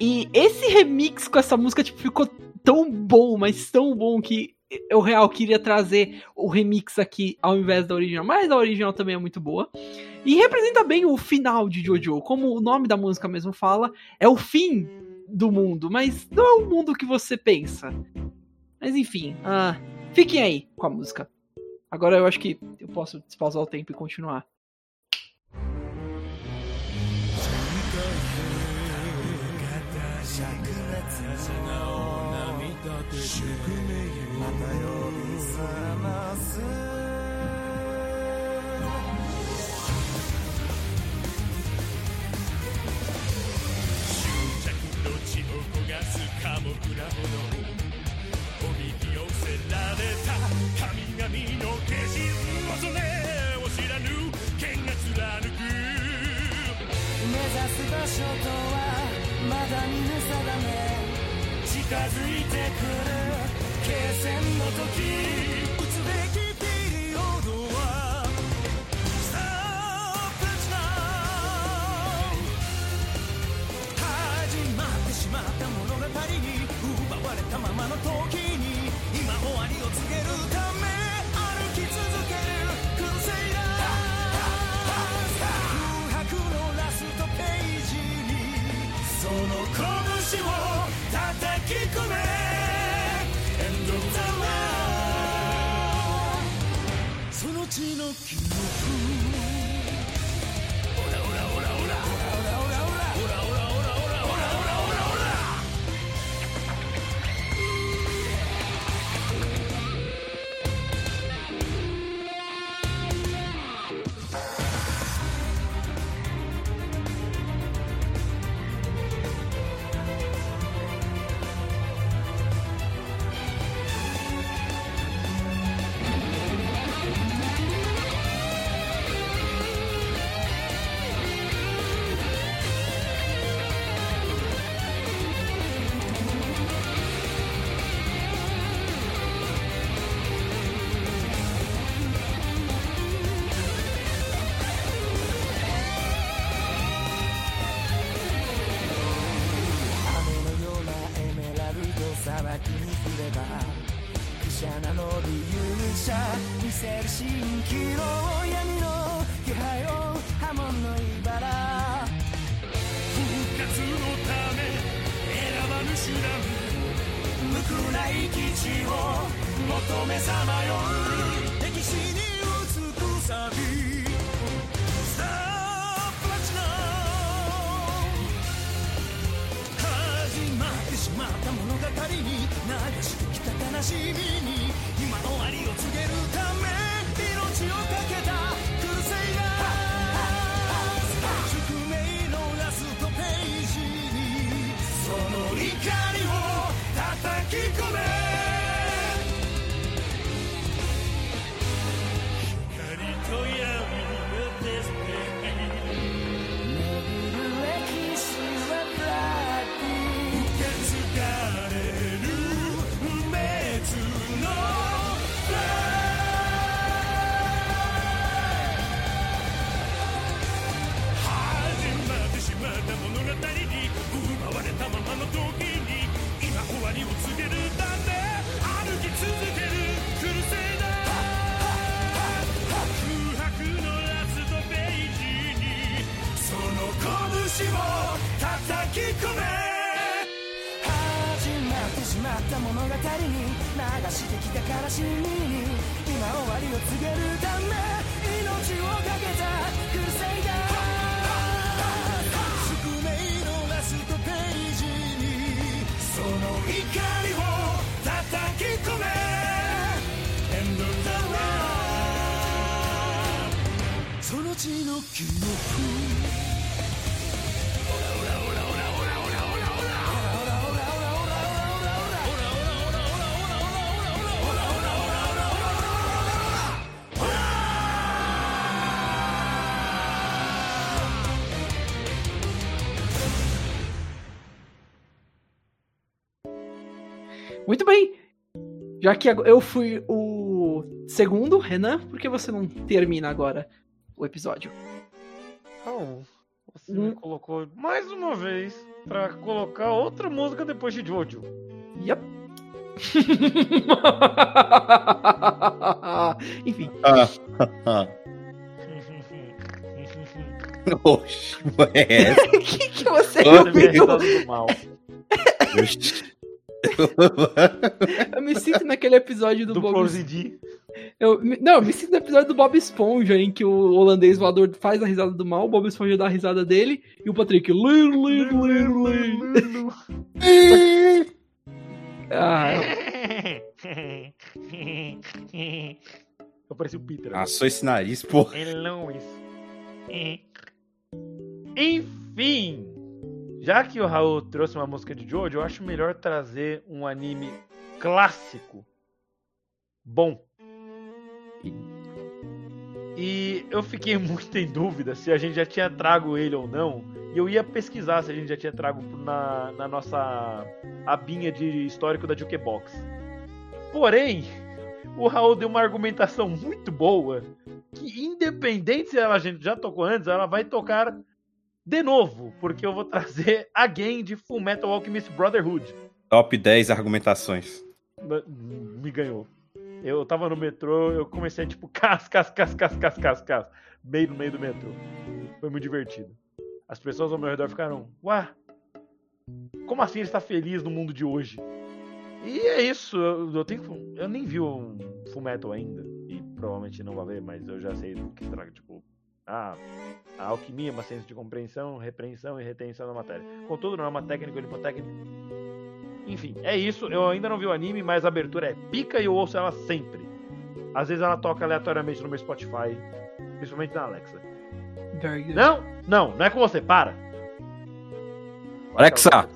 E esse remix com essa música tipo, ficou tão bom, mas tão bom que eu real queria trazer o remix aqui ao invés da original, mas a original também é muito boa. E representa bem o final de Jojo, como o nome da música mesmo fala, é o fim do mundo, mas não é o mundo que você pensa. Mas enfim, ah, fiquem aí com a música. Agora eu acho que eu posso despausar o tempo e continuar. 宿命また呼び覚ますがすかも裏物おびき寄せられた神々の化身恐れを知らぬ剣が貫く目指す場所とはまだ見ぬ定め。づいてくる決戦の時打つべきピリオドは Stop it now 始まってしまった物語に奪われたままの時に今終わりを告げるため歩き続けるクルセイダー空白のラストページにその拳を「その血の毛」せる蜃気楼闇の気配を波紋の茨。復活のため選ばぬ手段。無垢な生き地を求めさまよう。Já que eu fui o segundo, Renan, por que você não termina agora o episódio? Raul, você Hum. me colocou mais uma vez pra colocar outra música depois de Jojo. Yep. Enfim. Oxi, é essa? que, que você ouviu? Eu me sinto naquele episódio do, Do Bob D. Eu, não, eu me sinto no episódio do Bob Esponja, em que o holandês voador faz a risada do mal, o Bob Esponja dá a risada dele, e o Patrick. Ah, Eu pareci o Peter. Assou esse nariz, porra. Hello, isso. Enfim, já que o Raul trouxe uma música de Jojo, eu acho melhor trazer um anime clássico, bom. E eu fiquei muito em dúvida se a gente já tinha trago ele ou não. E eu ia pesquisar se a gente já tinha trago na, na nossa abinha de histórico da Jukebox. Porém, o Raul deu uma argumentação muito boa que independente se ela, a gente já tocou antes, ela vai tocar de novo, porque eu vou trazer Again de Full Metal Alchemist Brotherhood. Top 10 argumentações. Me ganhou. Eu tava no metrô, eu comecei tipo cas, cas, cas, cas, cas, cas, cas, meio no meio do metrô. Foi muito divertido. As pessoas ao meu redor ficaram, ué, como assim ele está feliz no mundo de hoje? E é isso, eu, eu tenho, eu nem vi o Full Metal ainda, e provavelmente não vou ver, mas eu já sei do que se trata, tipo, ah, a alquimia é uma ciência de compreensão, repreensão e retenção da matéria. Contudo, não é uma técnica ou hipotécnica. Enfim, é isso. Eu ainda não vi o anime, mas a abertura é pica e eu ouço ela sempre. Às vezes ela toca aleatoriamente no meu Spotify, principalmente na Alexa. very good. Não, não, não é com você, para! Alexa!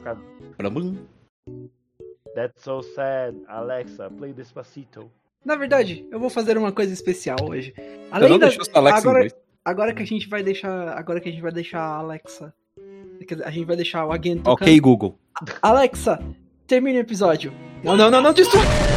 That's so sad. Alexa, play Despacito. Na verdade, eu vou fazer uma coisa especial hoje. Além não da, deixou sua Alexa em agora, inglês. Agora que a gente vai deixar, agora que a gente vai deixar a Alexa, quer dizer, a gente vai deixar o Agent tocando. Ok, Google. Alexa, termine o episódio. Não, não, não, não destrua.「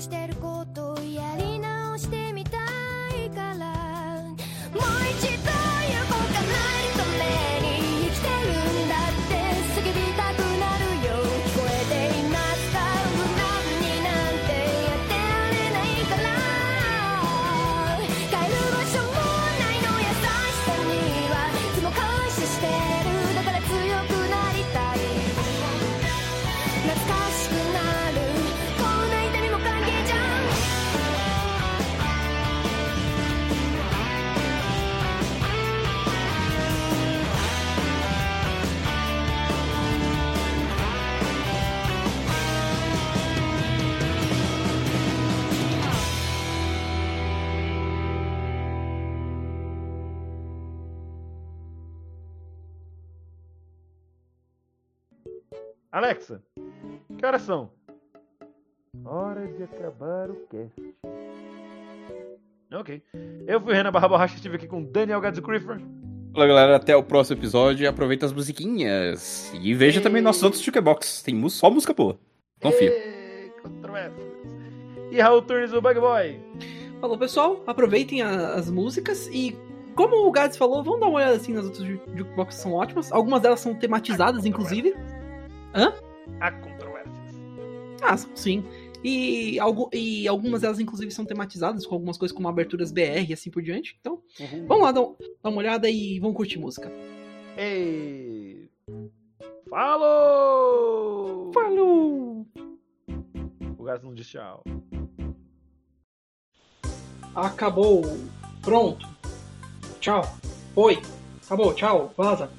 してる caras são. Hora de acabar o cast. Ok. Eu fui Renan Barra Borracha, estive aqui com Daniel Gadzo Creeper. Galera. Até o próximo episódio. Aproveita as musiquinhas. E veja e... também nossos outros jukebox. Tem só música boa. Confia. E... e Raul Turnes, o Bug Boy. Falou, pessoal. Aproveitem a, as músicas e como o Gads falou, vamos dar uma olhada assim nas outras jukeboxes são ótimas. Algumas delas são tematizadas, inclusive. Hã? Ah, Acontece passam, sim. E, algo, e algumas delas, inclusive, são tematizadas com algumas coisas como aberturas BR e assim por diante. Então, uhum. vamos lá dar, dar uma olhada e vamos curtir música. Ei! Falou! Falou! O gás não disse tchau. Acabou. Pronto. Tchau. Foi. Acabou. Tchau. Vaza.